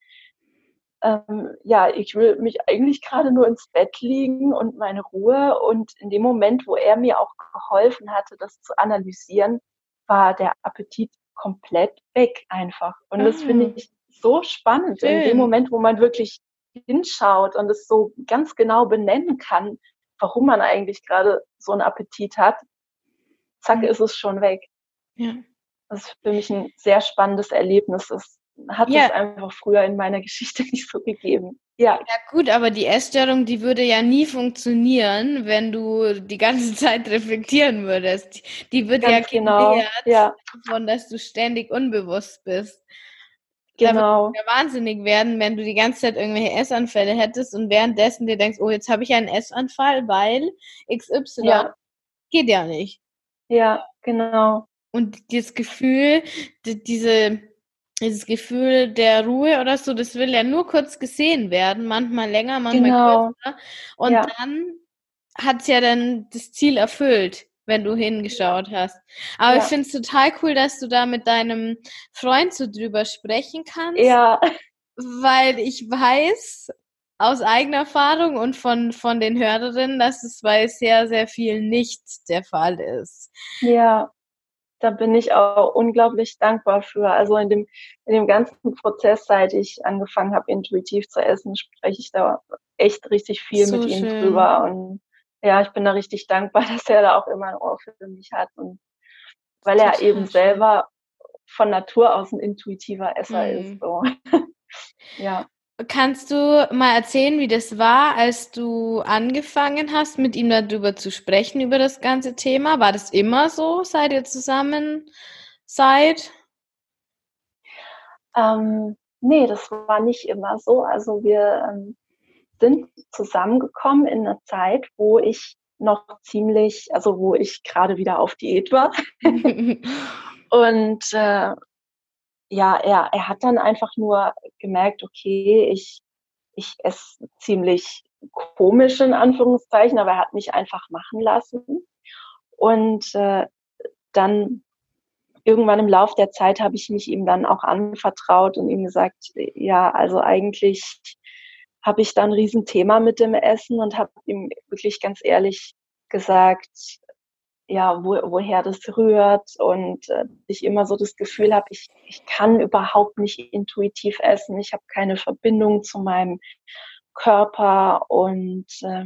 ähm, ja, ich will mich eigentlich gerade nur ins Bett liegen und meine Ruhe. Und in dem Moment, wo er mir auch geholfen hatte, das zu analysieren, war der Appetit komplett weg einfach. Und das finde ah. ich so spannend. Schön. In dem Moment, wo man wirklich hinschaut und es so ganz genau benennen kann, warum man eigentlich gerade so einen Appetit hat, zack, ist es schon weg. Ja. Das ist für mich ein sehr spannendes Erlebnis. Das hat ja. es einfach früher in meiner Geschichte nicht so gegeben. Ja. ja gut, aber die Essstörung, die würde ja nie funktionieren, wenn du die ganze Zeit reflektieren würdest. Die würde Ganz ja genau. ja. davon, dass du ständig unbewusst bist. Genau. Da ja wahnsinnig werden, wenn du die ganze Zeit irgendwelche Essanfälle hättest und währenddessen dir denkst, oh, jetzt habe ich einen Essanfall, weil XY ja. geht ja nicht. Ja, genau. Und das Gefühl, diese dieses Gefühl der Ruhe oder so, das will ja nur kurz gesehen werden, manchmal länger, manchmal genau. kürzer. Und ja. dann hat es ja dann das Ziel erfüllt, wenn du hingeschaut hast. Aber ja. ich finde es total cool, dass du da mit deinem Freund so drüber sprechen kannst. Ja. Weil ich weiß aus eigener Erfahrung und von, von den Hörerinnen, dass es bei sehr, sehr viel nicht der Fall ist. Ja da bin ich auch unglaublich dankbar für. Also in dem, in dem ganzen Prozess, seit ich angefangen habe, intuitiv zu essen, spreche ich da echt richtig viel so mit schön. ihm drüber. Und ja, ich bin da richtig dankbar, dass er da auch immer ein Ohr für mich hat. Und weil er eben schön. selber von Natur aus ein intuitiver Esser mhm. ist. So. ja. Kannst du mal erzählen, wie das war, als du angefangen hast, mit ihm darüber zu sprechen, über das ganze Thema? War das immer so, seit ihr zusammen seid? Ähm, nee, das war nicht immer so. Also wir ähm, sind zusammengekommen in einer Zeit, wo ich noch ziemlich, also wo ich gerade wieder auf Diät war. Und äh, ja, er, er hat dann einfach nur gemerkt, okay, ich, ich esse ziemlich komisch in Anführungszeichen, aber er hat mich einfach machen lassen. Und äh, dann irgendwann im Lauf der Zeit habe ich mich ihm dann auch anvertraut und ihm gesagt, ja, also eigentlich habe ich da ein Riesenthema mit dem Essen und habe ihm wirklich ganz ehrlich gesagt, ja, wo, woher das rührt und äh, ich immer so das Gefühl habe, ich, ich kann überhaupt nicht intuitiv essen, ich habe keine Verbindung zu meinem Körper und äh,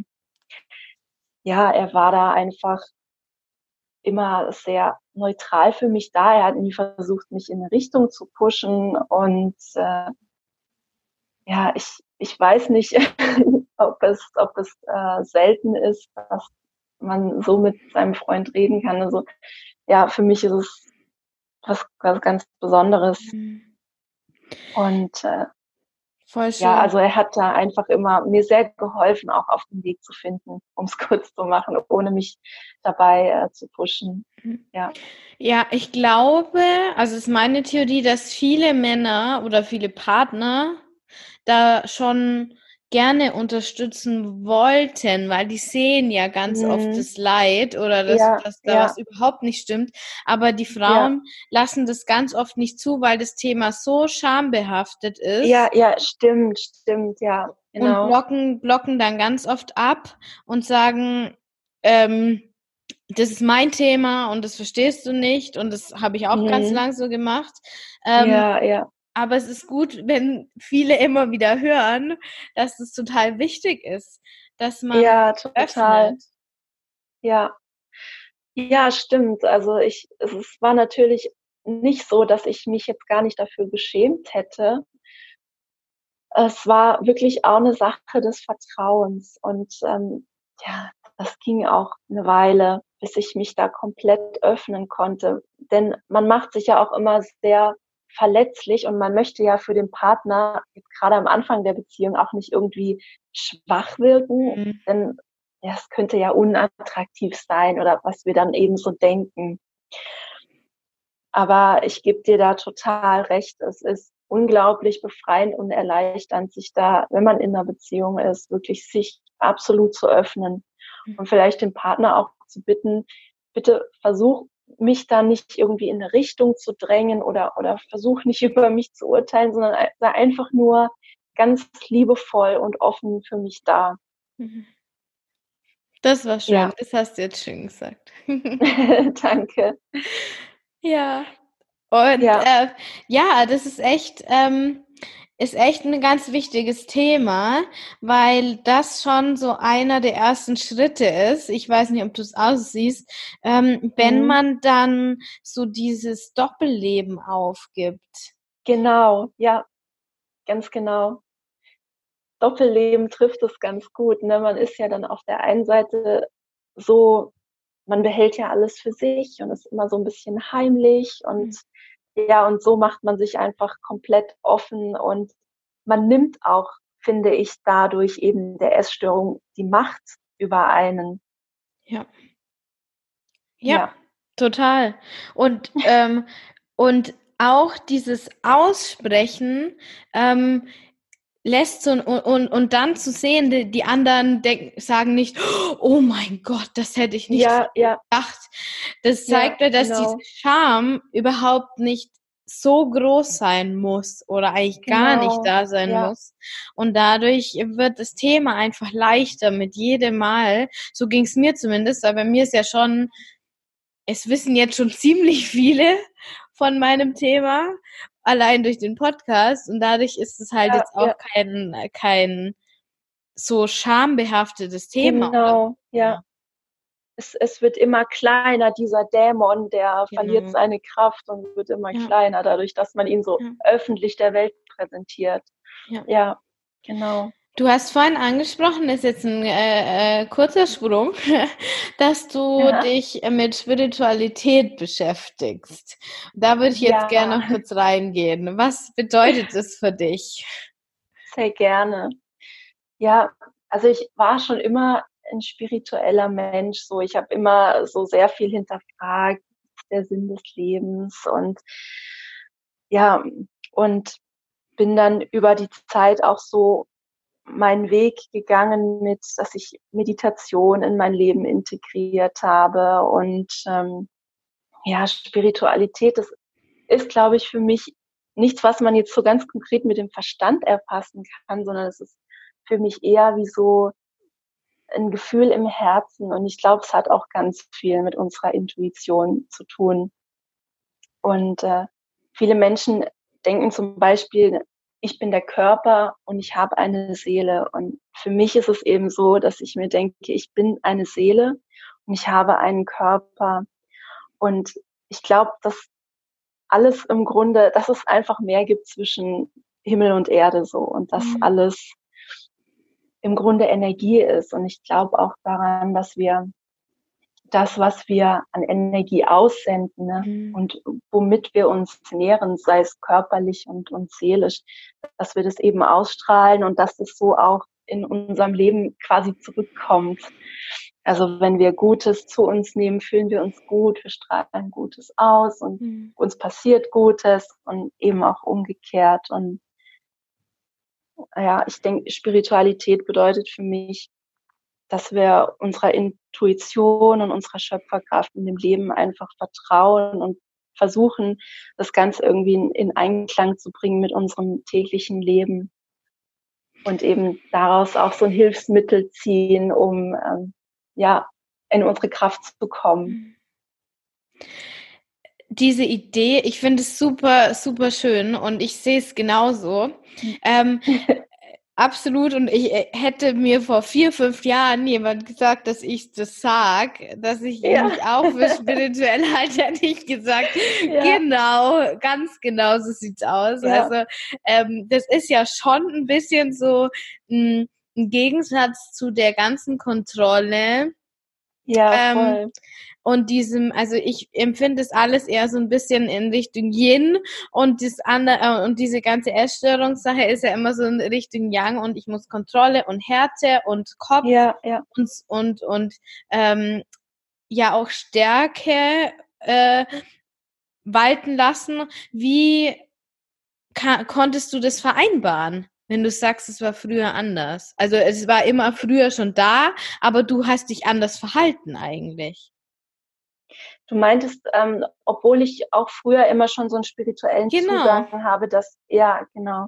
ja, er war da einfach immer sehr neutral für mich da. Er hat nie versucht, mich in eine Richtung zu pushen und äh, ja, ich, ich weiß nicht, ob es, ob es äh, selten ist, dass man so mit seinem Freund reden kann. Also ja, für mich ist es was, was ganz Besonderes. Mhm. Und äh, Voll schön. Ja, also er hat da einfach immer mir sehr geholfen, auch auf den Weg zu finden, um es kurz zu machen, ohne mich dabei äh, zu pushen. Mhm. Ja. Ja, ich glaube, also ist meine Theorie, dass viele Männer oder viele Partner da schon gerne unterstützen wollten, weil die sehen ja ganz mhm. oft das Leid oder dass, ja, dass da ja. was überhaupt nicht stimmt. Aber die Frauen ja. lassen das ganz oft nicht zu, weil das Thema so schambehaftet ist. Ja, ja, stimmt, stimmt, ja. Genau. Und blocken, blocken dann ganz oft ab und sagen, ähm, das ist mein Thema und das verstehst du nicht und das habe ich auch mhm. ganz lang so gemacht. Ähm, ja, ja. Aber es ist gut, wenn viele immer wieder hören, dass es total wichtig ist, dass man ja total öffnet. ja ja stimmt. Also ich es war natürlich nicht so, dass ich mich jetzt gar nicht dafür geschämt hätte. Es war wirklich auch eine Sache des Vertrauens und ähm, ja, das ging auch eine Weile, bis ich mich da komplett öffnen konnte. Denn man macht sich ja auch immer sehr verletzlich und man möchte ja für den Partner gerade am Anfang der Beziehung auch nicht irgendwie schwach wirken, mhm. denn ja, es könnte ja unattraktiv sein oder was wir dann eben so denken. Aber ich gebe dir da total recht. Es ist unglaublich befreiend und erleichternd, sich da, wenn man in einer Beziehung ist, wirklich sich absolut zu öffnen mhm. und vielleicht den Partner auch zu bitten, bitte versuch mich da nicht irgendwie in eine Richtung zu drängen oder, oder versuche nicht über mich zu urteilen, sondern sei einfach nur ganz liebevoll und offen für mich da. Mhm. Das war schön, ja. das hast du jetzt schön gesagt. Danke. Ja. Und ja, äh, ja das ist echt, ähm, ist echt ein ganz wichtiges Thema, weil das schon so einer der ersten Schritte ist. Ich weiß nicht, ob du es aussiehst, ähm, wenn mhm. man dann so dieses Doppelleben aufgibt. Genau, ja, ganz genau. Doppelleben trifft es ganz gut. Ne? Man ist ja dann auf der einen Seite so, man behält ja alles für sich und ist immer so ein bisschen heimlich und mhm ja, und so macht man sich einfach komplett offen und man nimmt auch, finde ich, dadurch eben der Essstörung die Macht über einen. Ja. Ja, ja. total. Und, ähm, und auch dieses Aussprechen ähm, lässt und, und, und dann zu sehen, die, die anderen denk, sagen nicht, oh mein Gott, das hätte ich nicht ja, ja. gedacht. Das zeigt ja, mir, dass genau. diese Scham überhaupt nicht so groß sein muss oder eigentlich genau. gar nicht genau, da sein ja. muss. Und dadurch wird das Thema einfach leichter mit jedem Mal. So ging es mir zumindest, aber mir ist ja schon, es wissen jetzt schon ziemlich viele von meinem Thema, allein durch den Podcast. Und dadurch ist es halt ja, jetzt auch ja. kein, kein so schambehaftetes Thema. Genau, ja es, es wird immer kleiner, dieser Dämon, der genau. verliert seine Kraft und wird immer ja. kleiner, dadurch, dass man ihn so öffentlich der Welt präsentiert. Ja genau. Du hast vorhin angesprochen, ist jetzt ein äh, äh, kurzer Sprung, dass du ja. dich mit Spiritualität beschäftigst. Da würde ich jetzt ja. gerne noch kurz reingehen. Was bedeutet es für dich? Sehr gerne. Ja, also ich war schon immer ein spiritueller Mensch. So, ich habe immer so sehr viel hinterfragt, der Sinn des Lebens und ja, und bin dann über die Zeit auch so meinen Weg gegangen mit, dass ich Meditation in mein Leben integriert habe und ähm, ja, Spiritualität, das ist, glaube ich, für mich nichts, was man jetzt so ganz konkret mit dem Verstand erfassen kann, sondern es ist für mich eher wie so ein Gefühl im Herzen und ich glaube, es hat auch ganz viel mit unserer Intuition zu tun. Und äh, viele Menschen denken zum Beispiel, ich bin der Körper und ich habe eine Seele. Und für mich ist es eben so, dass ich mir denke, ich bin eine Seele und ich habe einen Körper. Und ich glaube, dass alles im Grunde, dass es einfach mehr gibt zwischen Himmel und Erde so und dass mhm. alles im Grunde Energie ist. Und ich glaube auch daran, dass wir das, was wir an Energie aussenden ne? mhm. und womit wir uns nähren, sei es körperlich und, und seelisch, dass wir das eben ausstrahlen und dass es so auch in unserem Leben quasi zurückkommt. Also wenn wir Gutes zu uns nehmen, fühlen wir uns gut, wir strahlen Gutes aus und mhm. uns passiert Gutes und eben auch umgekehrt. Und ja, ich denke, Spiritualität bedeutet für mich, dass wir unserer Intuition und unserer Schöpferkraft in dem Leben einfach vertrauen und versuchen, das Ganze irgendwie in, in Einklang zu bringen mit unserem täglichen Leben und eben daraus auch so ein Hilfsmittel ziehen, um ähm, ja in unsere Kraft zu kommen. Diese Idee, ich finde es super, super schön und ich sehe es genauso. Ähm, Absolut. Und ich äh, hätte mir vor vier, fünf Jahren jemand gesagt, dass ich das sag, dass ich ja. mich auch für spirituell halte, hätte ich gesagt, ja. genau, ganz genau so sieht's aus. Ja. Also ähm, das ist ja schon ein bisschen so ein, ein Gegensatz zu der ganzen Kontrolle. Ja, ähm, voll und diesem, also ich empfinde es alles eher so ein bisschen in Richtung Yin und das andere äh, und diese ganze Essstörungssache ist ja immer so in Richtung Yang und ich muss Kontrolle und Härte und Kopf ja, ja. und und und ähm, ja auch Stärke äh, walten lassen. Wie konntest du das vereinbaren? wenn du sagst, es war früher anders. Also es war immer früher schon da, aber du hast dich anders verhalten eigentlich. Du meintest, ähm, obwohl ich auch früher immer schon so einen spirituellen genau. Zugang habe, dass, ja, genau.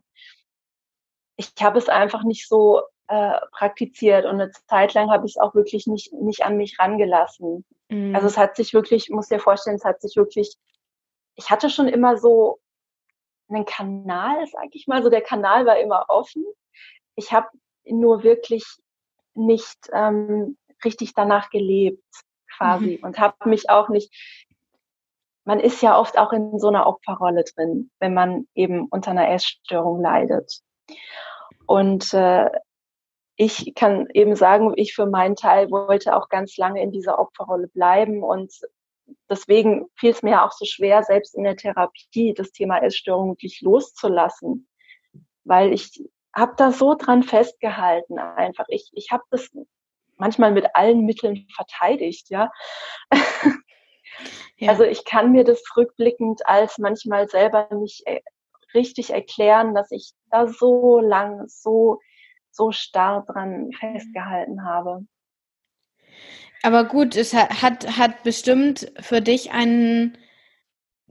Ich habe es einfach nicht so äh, praktiziert und eine Zeit lang habe ich es auch wirklich nicht, nicht an mich rangelassen. Mhm. Also es hat sich wirklich, muss dir vorstellen, es hat sich wirklich, ich hatte schon immer so einen Kanal, sag ich mal, so der Kanal war immer offen. Ich habe nur wirklich nicht ähm, richtig danach gelebt quasi mhm. und habe mich auch nicht, man ist ja oft auch in so einer Opferrolle drin, wenn man eben unter einer Essstörung leidet. Und äh, ich kann eben sagen, ich für meinen Teil wollte auch ganz lange in dieser Opferrolle bleiben und deswegen fiel es mir auch so schwer, selbst in der Therapie das Thema Essstörung wirklich loszulassen, weil ich habe da so dran festgehalten einfach. Ich, ich habe das manchmal mit allen Mitteln verteidigt, ja. ja. Also ich kann mir das rückblickend als manchmal selber nicht äh, richtig erklären, dass ich da so lang, so, so starr dran festgehalten habe. Aber gut, es hat, hat, hat bestimmt für dich einen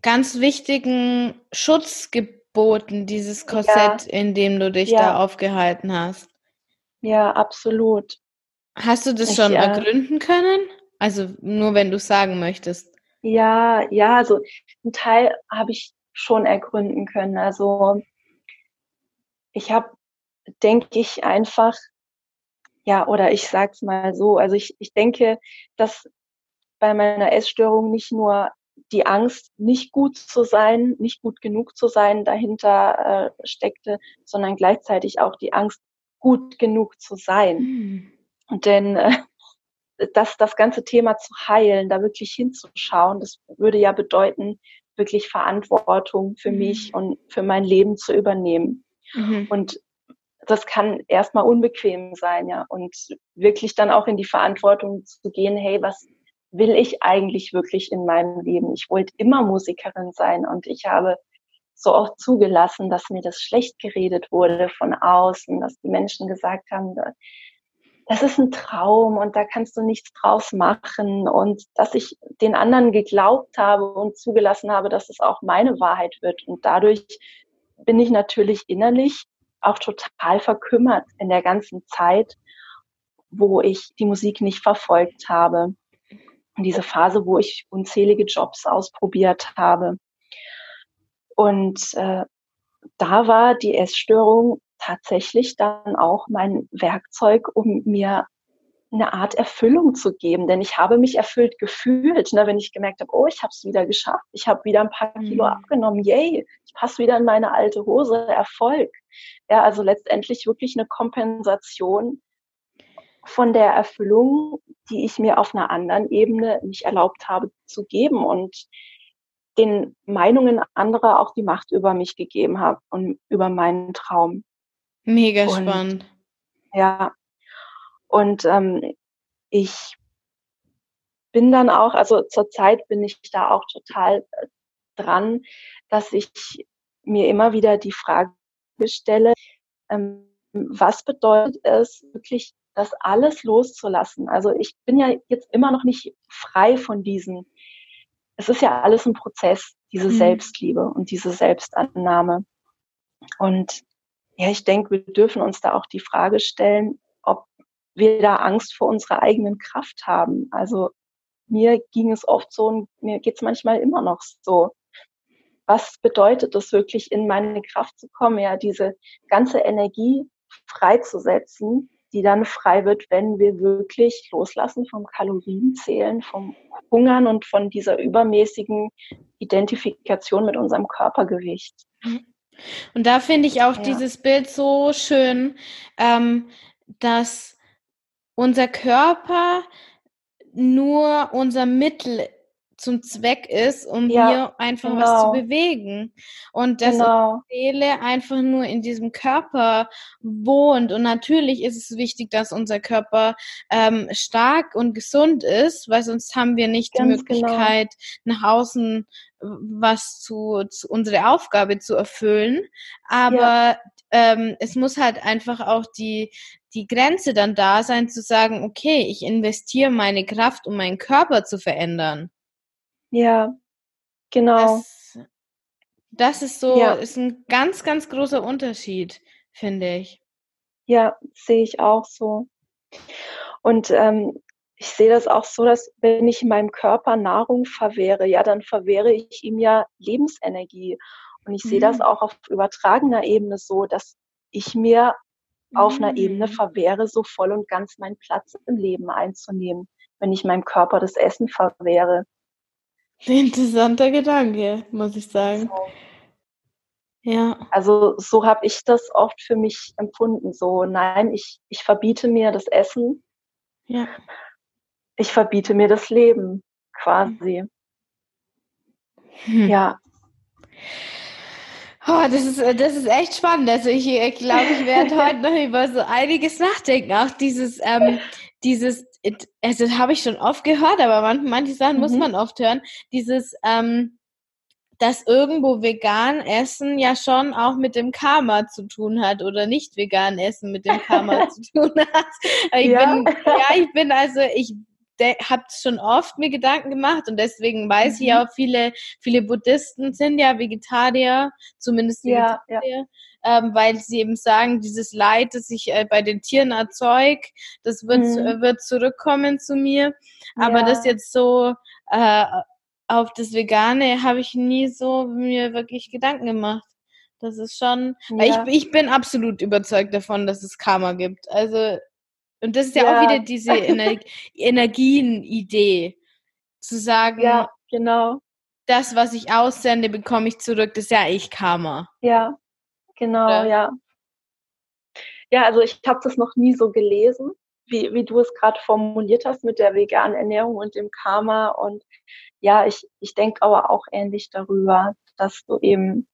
ganz wichtigen Schutz geboten, dieses Korsett, ja. in dem du dich ja. da aufgehalten hast. Ja, absolut. Hast du das ich, schon ergründen können? Also nur wenn du sagen möchtest. Ja, ja, also ein Teil habe ich schon ergründen können. Also ich habe, denke ich, einfach, ja, oder ich sag's mal so, also ich, ich denke, dass bei meiner Essstörung nicht nur die Angst, nicht gut zu sein, nicht gut genug zu sein, dahinter äh, steckte, sondern gleichzeitig auch die Angst, gut genug zu sein. Hm. Denn äh, das, das ganze Thema zu heilen, da wirklich hinzuschauen, das würde ja bedeuten, wirklich Verantwortung für mhm. mich und für mein Leben zu übernehmen. Mhm. Und das kann erstmal unbequem sein, ja. Und wirklich dann auch in die Verantwortung zu gehen, hey, was will ich eigentlich wirklich in meinem Leben? Ich wollte immer Musikerin sein und ich habe so oft zugelassen, dass mir das schlecht geredet wurde von außen, dass die Menschen gesagt haben, das ist ein Traum und da kannst du nichts draus machen und dass ich den anderen geglaubt habe und zugelassen habe, dass es auch meine Wahrheit wird und dadurch bin ich natürlich innerlich auch total verkümmert in der ganzen Zeit, wo ich die Musik nicht verfolgt habe. Und diese Phase, wo ich unzählige Jobs ausprobiert habe. Und äh, da war die Essstörung tatsächlich dann auch mein Werkzeug, um mir eine Art Erfüllung zu geben, denn ich habe mich erfüllt gefühlt, ne, wenn ich gemerkt habe, oh, ich habe es wieder geschafft, ich habe wieder ein paar Kilo mhm. abgenommen, yay, ich passe wieder in meine alte Hose, Erfolg. Ja, also letztendlich wirklich eine Kompensation von der Erfüllung, die ich mir auf einer anderen Ebene nicht erlaubt habe zu geben und den Meinungen anderer auch die Macht über mich gegeben habe und über meinen Traum. Mega und, spannend. Ja, und ähm, ich bin dann auch, also zurzeit bin ich da auch total äh, dran, dass ich mir immer wieder die Frage stelle, ähm, was bedeutet es wirklich, das alles loszulassen? Also ich bin ja jetzt immer noch nicht frei von diesen, es ist ja alles ein Prozess, diese mhm. Selbstliebe und diese Selbstannahme. Und ja, ich denke, wir dürfen uns da auch die Frage stellen, ob wir da Angst vor unserer eigenen Kraft haben. Also mir ging es oft so und mir geht es manchmal immer noch so. Was bedeutet es wirklich, in meine Kraft zu kommen, ja, diese ganze Energie freizusetzen, die dann frei wird, wenn wir wirklich loslassen vom Kalorienzählen, vom Hungern und von dieser übermäßigen Identifikation mit unserem Körpergewicht. Und da finde ich auch ja. dieses Bild so schön, ähm, dass unser Körper nur unser Mittel zum Zweck ist, um ja, hier einfach genau. was zu genau. bewegen. Und dass genau. die Seele einfach nur in diesem Körper wohnt. Und natürlich ist es wichtig, dass unser Körper ähm, stark und gesund ist, weil sonst haben wir nicht Ganz die genau. Möglichkeit, genau. nach außen was zu, zu unsere Aufgabe zu erfüllen. Aber ja. ähm, es muss halt einfach auch die, die Grenze dann da sein, zu sagen, okay, ich investiere meine Kraft, um meinen Körper zu verändern. Ja, genau. Das, das ist so, ja. ist ein ganz, ganz großer Unterschied, finde ich. Ja, sehe ich auch so. Und ähm, ich sehe das auch so, dass wenn ich meinem Körper Nahrung verwehre, ja, dann verwehre ich ihm ja Lebensenergie. Und ich mhm. sehe das mhm. auch auf übertragener Ebene so, dass ich mir mhm. auf einer Ebene mhm. verwehre, so voll und ganz meinen Platz im Leben einzunehmen, wenn ich meinem Körper das Essen verwehre. Interessanter Gedanke, muss ich sagen. So. Ja. Also so habe ich das oft für mich empfunden. So, nein, ich, ich verbiete mir das Essen. Ja ich verbiete mir das Leben quasi. Hm. Ja. Oh, das ist, das ist echt spannend. Also ich, ich glaube, ich werde heute noch über so einiges nachdenken. Auch dieses, ähm, dieses, also das habe ich schon oft gehört, aber manche, manche Sachen mhm. muss man oft hören. Dieses, ähm, dass irgendwo vegan essen ja schon auch mit dem Karma zu tun hat oder nicht vegan essen mit dem Karma zu tun hat. Ich ja. bin, ja, ich bin also, ich habe schon oft mir Gedanken gemacht und deswegen weiß mhm. ich auch, viele, viele Buddhisten sind ja Vegetarier, zumindest ja, Vegetarier, ja. Ähm, weil sie eben sagen, dieses Leid, das sich äh, bei den Tieren erzeugt, das wird, mhm. wird zurückkommen zu mir. Aber ja. das jetzt so äh, auf das Vegane habe ich nie so mir wirklich Gedanken gemacht. Das ist schon, ja. ich, ich bin absolut überzeugt davon, dass es Karma gibt. Also und das ist ja, ja. auch wieder diese Ener Energienidee, zu sagen, ja, genau. das, was ich aussende, bekomme ich zurück. Das ist ja ich Karma. Ja, genau, Oder? ja. Ja, also ich habe das noch nie so gelesen, wie, wie du es gerade formuliert hast mit der veganen Ernährung und dem Karma. Und ja, ich, ich denke aber auch ähnlich darüber, dass du eben,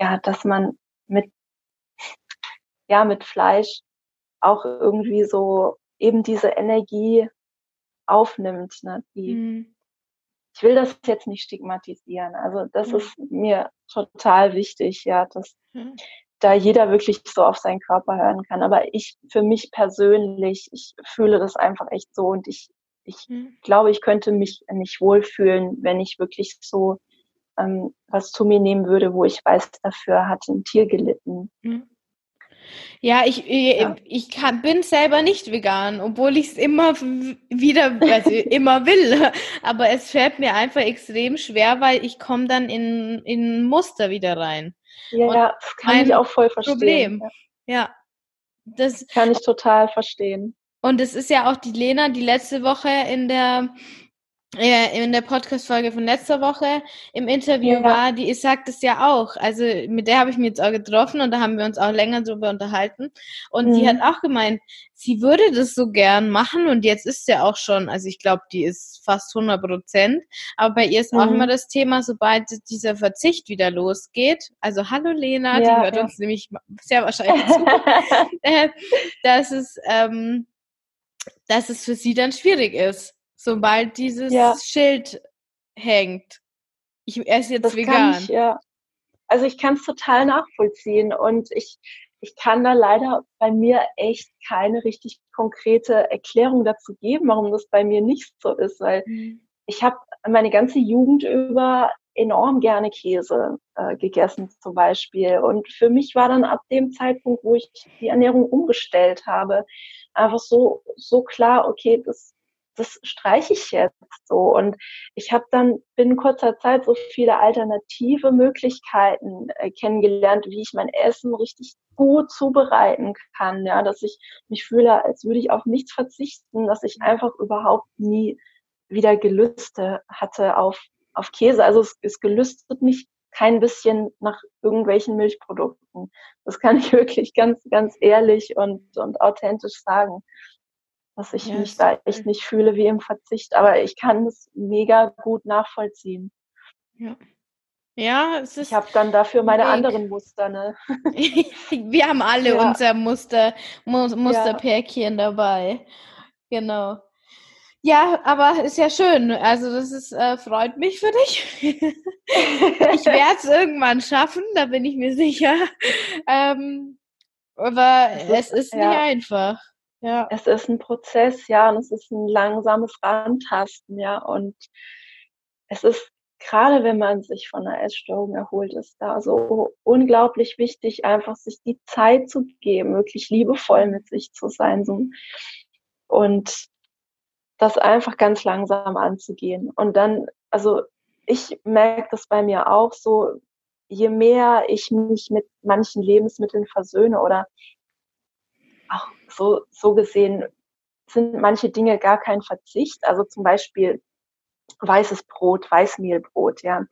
ja, dass man mit, ja, mit Fleisch auch irgendwie so eben diese Energie aufnimmt. Ne? Die, mhm. Ich will das jetzt nicht stigmatisieren. Also das mhm. ist mir total wichtig, ja, dass mhm. da jeder wirklich so auf seinen Körper hören kann. Aber ich, für mich persönlich, ich fühle das einfach echt so und ich, ich mhm. glaube, ich könnte mich nicht wohlfühlen, wenn ich wirklich so ähm, was zu mir nehmen würde, wo ich weiß, dafür hat ein Tier gelitten. Ja, ich, äh, ja. ich kann, bin selber nicht vegan, obwohl ich es immer wieder, also immer will. Aber es fällt mir einfach extrem schwer, weil ich komme dann in, in Muster wieder rein. Ja, Und das kann ich auch voll verstehen. Problem. Ja. ja. Das kann ich total verstehen. Und es ist ja auch die Lena, die letzte Woche in der in der Podcast-Folge von letzter Woche im Interview ja. war, die sagt es ja auch. Also mit der habe ich mich jetzt auch getroffen und da haben wir uns auch länger drüber unterhalten. Und mhm. die hat auch gemeint, sie würde das so gern machen und jetzt ist sie auch schon, also ich glaube, die ist fast 100 Prozent. Aber bei ihr ist mhm. auch immer das Thema, sobald dieser Verzicht wieder losgeht, also hallo Lena, ja, die hört ja. uns nämlich sehr wahrscheinlich zu, äh, dass es, ähm, dass es für sie dann schwierig ist sobald dieses ja. Schild hängt. Ich esse jetzt das vegan. Ich, ja. Also ich kann es total nachvollziehen und ich, ich kann da leider bei mir echt keine richtig konkrete Erklärung dazu geben, warum das bei mir nicht so ist, weil mhm. ich habe meine ganze Jugend über enorm gerne Käse äh, gegessen zum Beispiel. Und für mich war dann ab dem Zeitpunkt, wo ich die Ernährung umgestellt habe, einfach so, so klar, okay, das, das streiche ich jetzt so. Und ich habe dann binnen kurzer Zeit so viele alternative Möglichkeiten äh, kennengelernt, wie ich mein Essen richtig gut zubereiten kann, ja, dass ich mich fühle, als würde ich auf nichts verzichten, dass ich einfach überhaupt nie wieder Gelüste hatte auf, auf Käse. Also es, es gelüstet mich kein bisschen nach irgendwelchen Milchprodukten. Das kann ich wirklich ganz, ganz ehrlich und, und authentisch sagen dass ich ja, mich da echt nicht fühle wie im Verzicht, aber ich kann es mega gut nachvollziehen. Ja. Ja, es ist. Ich habe dann dafür meine Weg. anderen Muster, ne? Wir haben alle ja. unser Muster, Musterpärchen ja. dabei. Genau. Ja, aber ist ja schön. Also das ist, äh, freut mich für dich. ich werde es irgendwann schaffen, da bin ich mir sicher. Ähm, aber es ist, es ist ja. nicht einfach. Ja. Es ist ein Prozess, ja, und es ist ein langsames Rantasten, ja, und es ist gerade wenn man sich von einer Essstörung erholt, ist da so unglaublich wichtig, einfach sich die Zeit zu geben, wirklich liebevoll mit sich zu sein so, und das einfach ganz langsam anzugehen. Und dann, also ich merke das bei mir auch so, je mehr ich mich mit manchen Lebensmitteln versöhne oder auch so, so gesehen sind manche Dinge gar kein Verzicht. Also zum Beispiel weißes Brot, Weißmehlbrot, ja.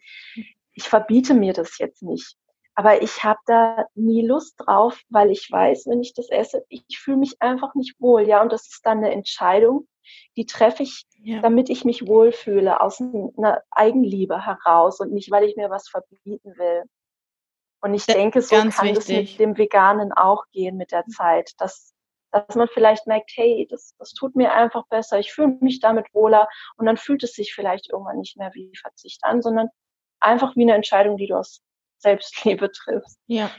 Ich verbiete mir das jetzt nicht. Aber ich habe da nie Lust drauf, weil ich weiß, wenn ich das esse, ich fühle mich einfach nicht wohl, ja. Und das ist dann eine Entscheidung, die treffe ich, ja. damit ich mich wohlfühle, aus einer Eigenliebe heraus und nicht, weil ich mir was verbieten will. Und ich denke, so kann es mit dem Veganen auch gehen mit der Zeit, dass, dass man vielleicht merkt, hey, das, das tut mir einfach besser, ich fühle mich damit wohler und dann fühlt es sich vielleicht irgendwann nicht mehr wie Verzicht an, sondern einfach wie eine Entscheidung, die du aus Selbstliebe triffst. Ja.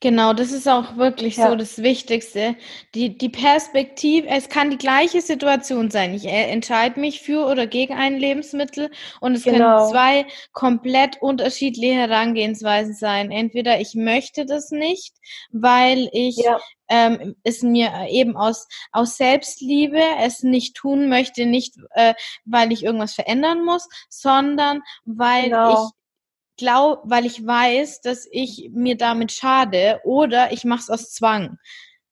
Genau, das ist auch wirklich ja. so das Wichtigste. Die, die Perspektive, es kann die gleiche Situation sein. Ich äh, entscheide mich für oder gegen ein Lebensmittel und es genau. können zwei komplett unterschiedliche Herangehensweisen sein. Entweder ich möchte das nicht, weil ich ja. ähm, es mir eben aus, aus Selbstliebe es nicht tun möchte, nicht äh, weil ich irgendwas verändern muss, sondern weil genau. ich glaube, weil ich weiß, dass ich mir damit schade oder ich mache es aus Zwang.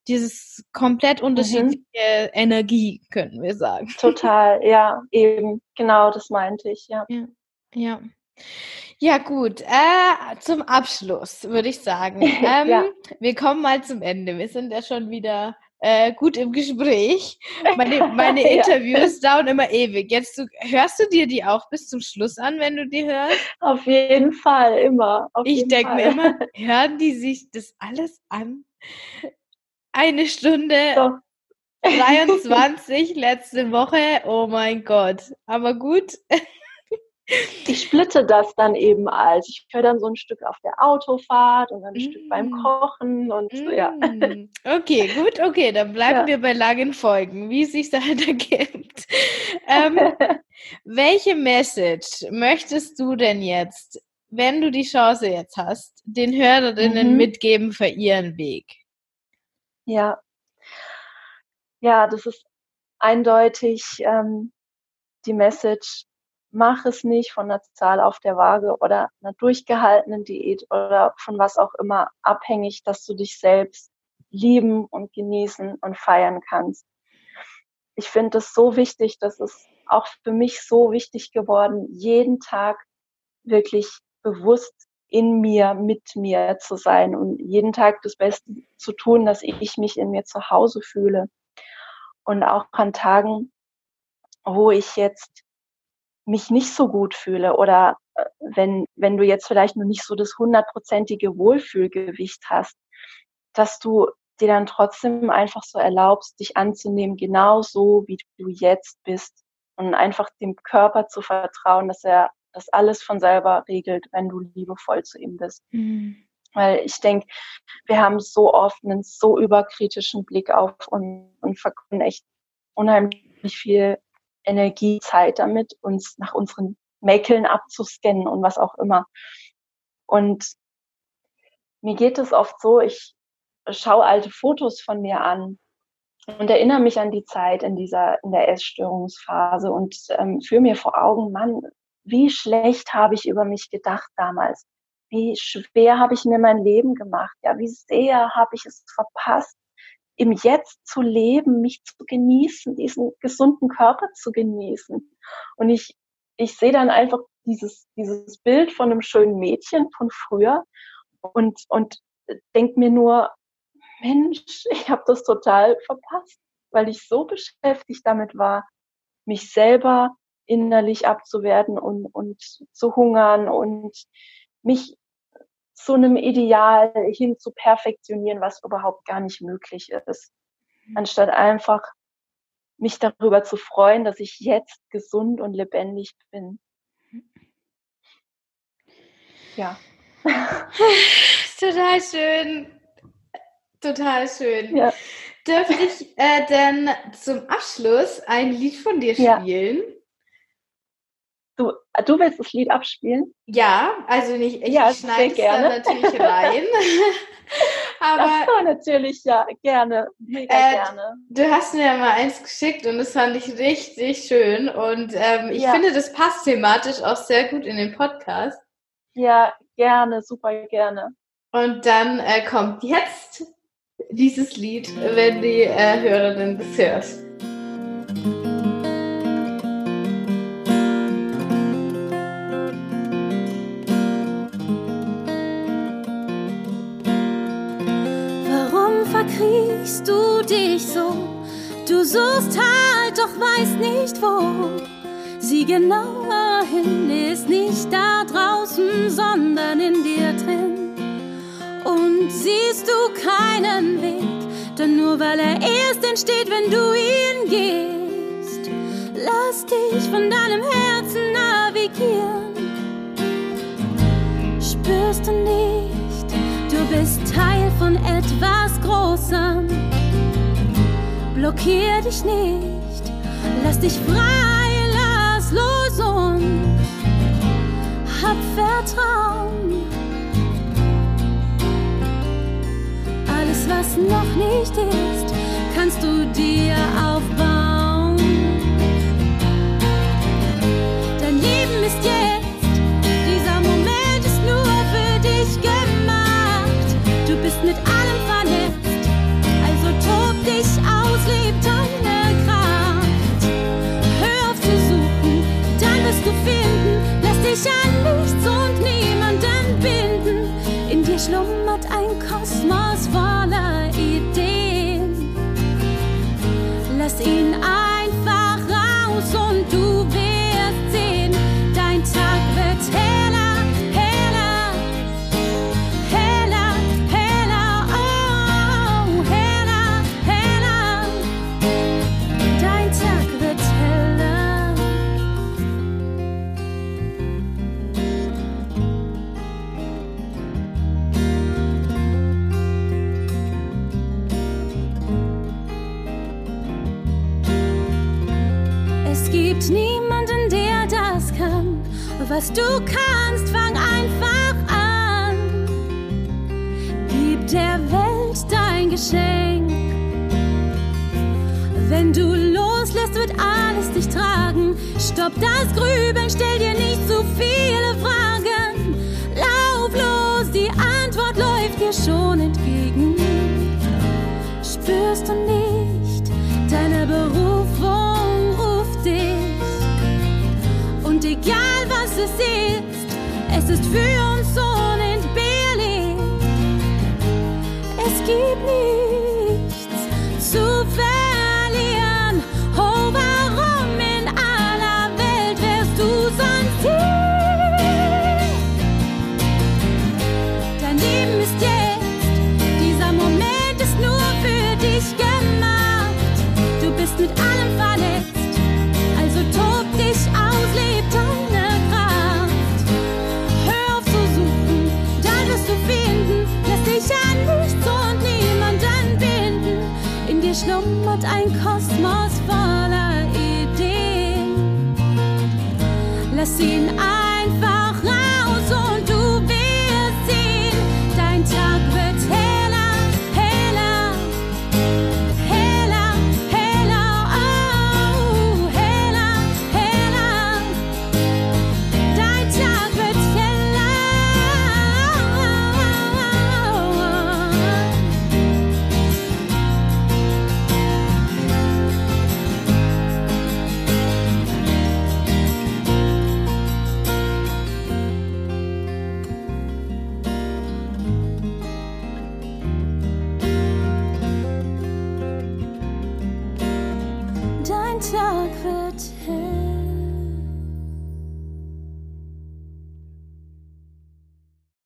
Dieses komplett mhm. unterschiedliche mhm. Energie, könnten wir sagen. Total, ja, eben, genau, das meinte ich, ja. Ja, ja. Ja, gut. Äh, zum Abschluss würde ich sagen. Ähm, ja. Wir kommen mal zum Ende. Wir sind ja schon wieder äh, gut im Gespräch. Meine, meine ja. Interviews dauern immer ewig. Jetzt du, hörst du dir die auch bis zum Schluss an, wenn du die hörst? Auf jeden Fall, immer. ich denke mir immer, hören die sich das alles an? Eine Stunde Doch. 23 letzte Woche. Oh mein Gott. Aber gut. Ich splitte das dann eben als. Ich höre dann so ein Stück auf der Autofahrt und ein mm. Stück beim mm. Kochen und mm. ja. Okay, gut, okay, dann bleiben ja. wir bei langen Folgen, wie es sich da ergibt. Ähm, welche Message möchtest du denn jetzt, wenn du die Chance jetzt hast, den Hörerinnen mhm. mitgeben für ihren Weg? Ja. Ja, das ist eindeutig ähm, die Message, mach es nicht von einer Zahl auf der Waage oder einer durchgehaltenen Diät oder von was auch immer abhängig, dass du dich selbst lieben und genießen und feiern kannst. Ich finde es so wichtig, dass es auch für mich so wichtig geworden, jeden Tag wirklich bewusst in mir, mit mir zu sein und jeden Tag das Beste zu tun, dass ich mich in mir zu Hause fühle. Und auch an Tagen, wo ich jetzt mich nicht so gut fühle oder äh, wenn, wenn du jetzt vielleicht noch nicht so das hundertprozentige Wohlfühlgewicht hast, dass du dir dann trotzdem einfach so erlaubst, dich anzunehmen, genau so, wie du jetzt bist und einfach dem Körper zu vertrauen, dass er das alles von selber regelt, wenn du liebevoll zu ihm bist. Mhm. Weil ich denke, wir haben so oft einen so überkritischen Blick auf und, und verkunden echt unheimlich viel Energie, Zeit damit, uns nach unseren Mäkeln abzuscannen und was auch immer. Und mir geht es oft so, ich schaue alte Fotos von mir an und erinnere mich an die Zeit in dieser, in der Essstörungsphase und ähm, führe mir vor Augen, Mann, wie schlecht habe ich über mich gedacht damals? Wie schwer habe ich mir mein Leben gemacht? Ja, wie sehr habe ich es verpasst, im Jetzt zu leben, mich zu genießen, diesen gesunden Körper zu genießen. Und ich, ich sehe dann einfach dieses, dieses Bild von einem schönen Mädchen von früher und, und denke mir nur, Mensch, ich habe das total verpasst, weil ich so beschäftigt damit war, mich selber innerlich abzuwerten und, und zu hungern und mich zu einem Ideal hin zu perfektionieren, was überhaupt gar nicht möglich ist. Mhm. Anstatt einfach mich darüber zu freuen, dass ich jetzt gesund und lebendig bin. Ja. Total schön. Total schön. Ja. Dürfte ich äh, denn zum Abschluss ein Lied von dir spielen? Ja. Du, du willst das Lied abspielen? Ja, also nicht, ich ja, schneide es da natürlich rein. Aber das natürlich, ja, gerne, mega äh, gerne. Du hast mir ja mal eins geschickt und das fand ich richtig schön. Und ähm, ich ja. finde, das passt thematisch auch sehr gut in den Podcast. Ja, gerne, super gerne. Und dann äh, kommt jetzt dieses Lied, wenn die äh, Hörerin das hört. Verkriechst du dich so? Du suchst halt, doch weißt nicht wo. Sieh genauer hin, ist nicht da draußen, sondern in dir drin. Und siehst du keinen Weg, denn nur weil er erst entsteht, wenn du ihn gehst. Lass dich von deinem Herzen navigieren. Spürst du nicht, du bist Teil von etwas Großem. Blockier dich nicht, lass dich frei, lass los und hab Vertrauen. Alles, was noch nicht ist, kannst du dir aufbauen. Dein Leben ist jetzt, mit allem vernetzt, also tob dich aus, leb deine Kraft. Hör auf zu suchen, dann wirst du finden, lass dich an nichts und niemanden binden. In dir schlummert ein Kosmos voller Ideen. Lass ihn Was du kannst, fang einfach an. Gib der Welt dein Geschenk. Wenn du loslässt, wird alles dich tragen. Stopp das Grübeln, stell dir nicht zu viele Fragen. Lauf los, die Antwort läuft dir schon entgegen. Spürst du nicht, deine Berufung ruft dich. Es ist, es ist für uns unentbehrlich. Es gibt nichts Lass ihn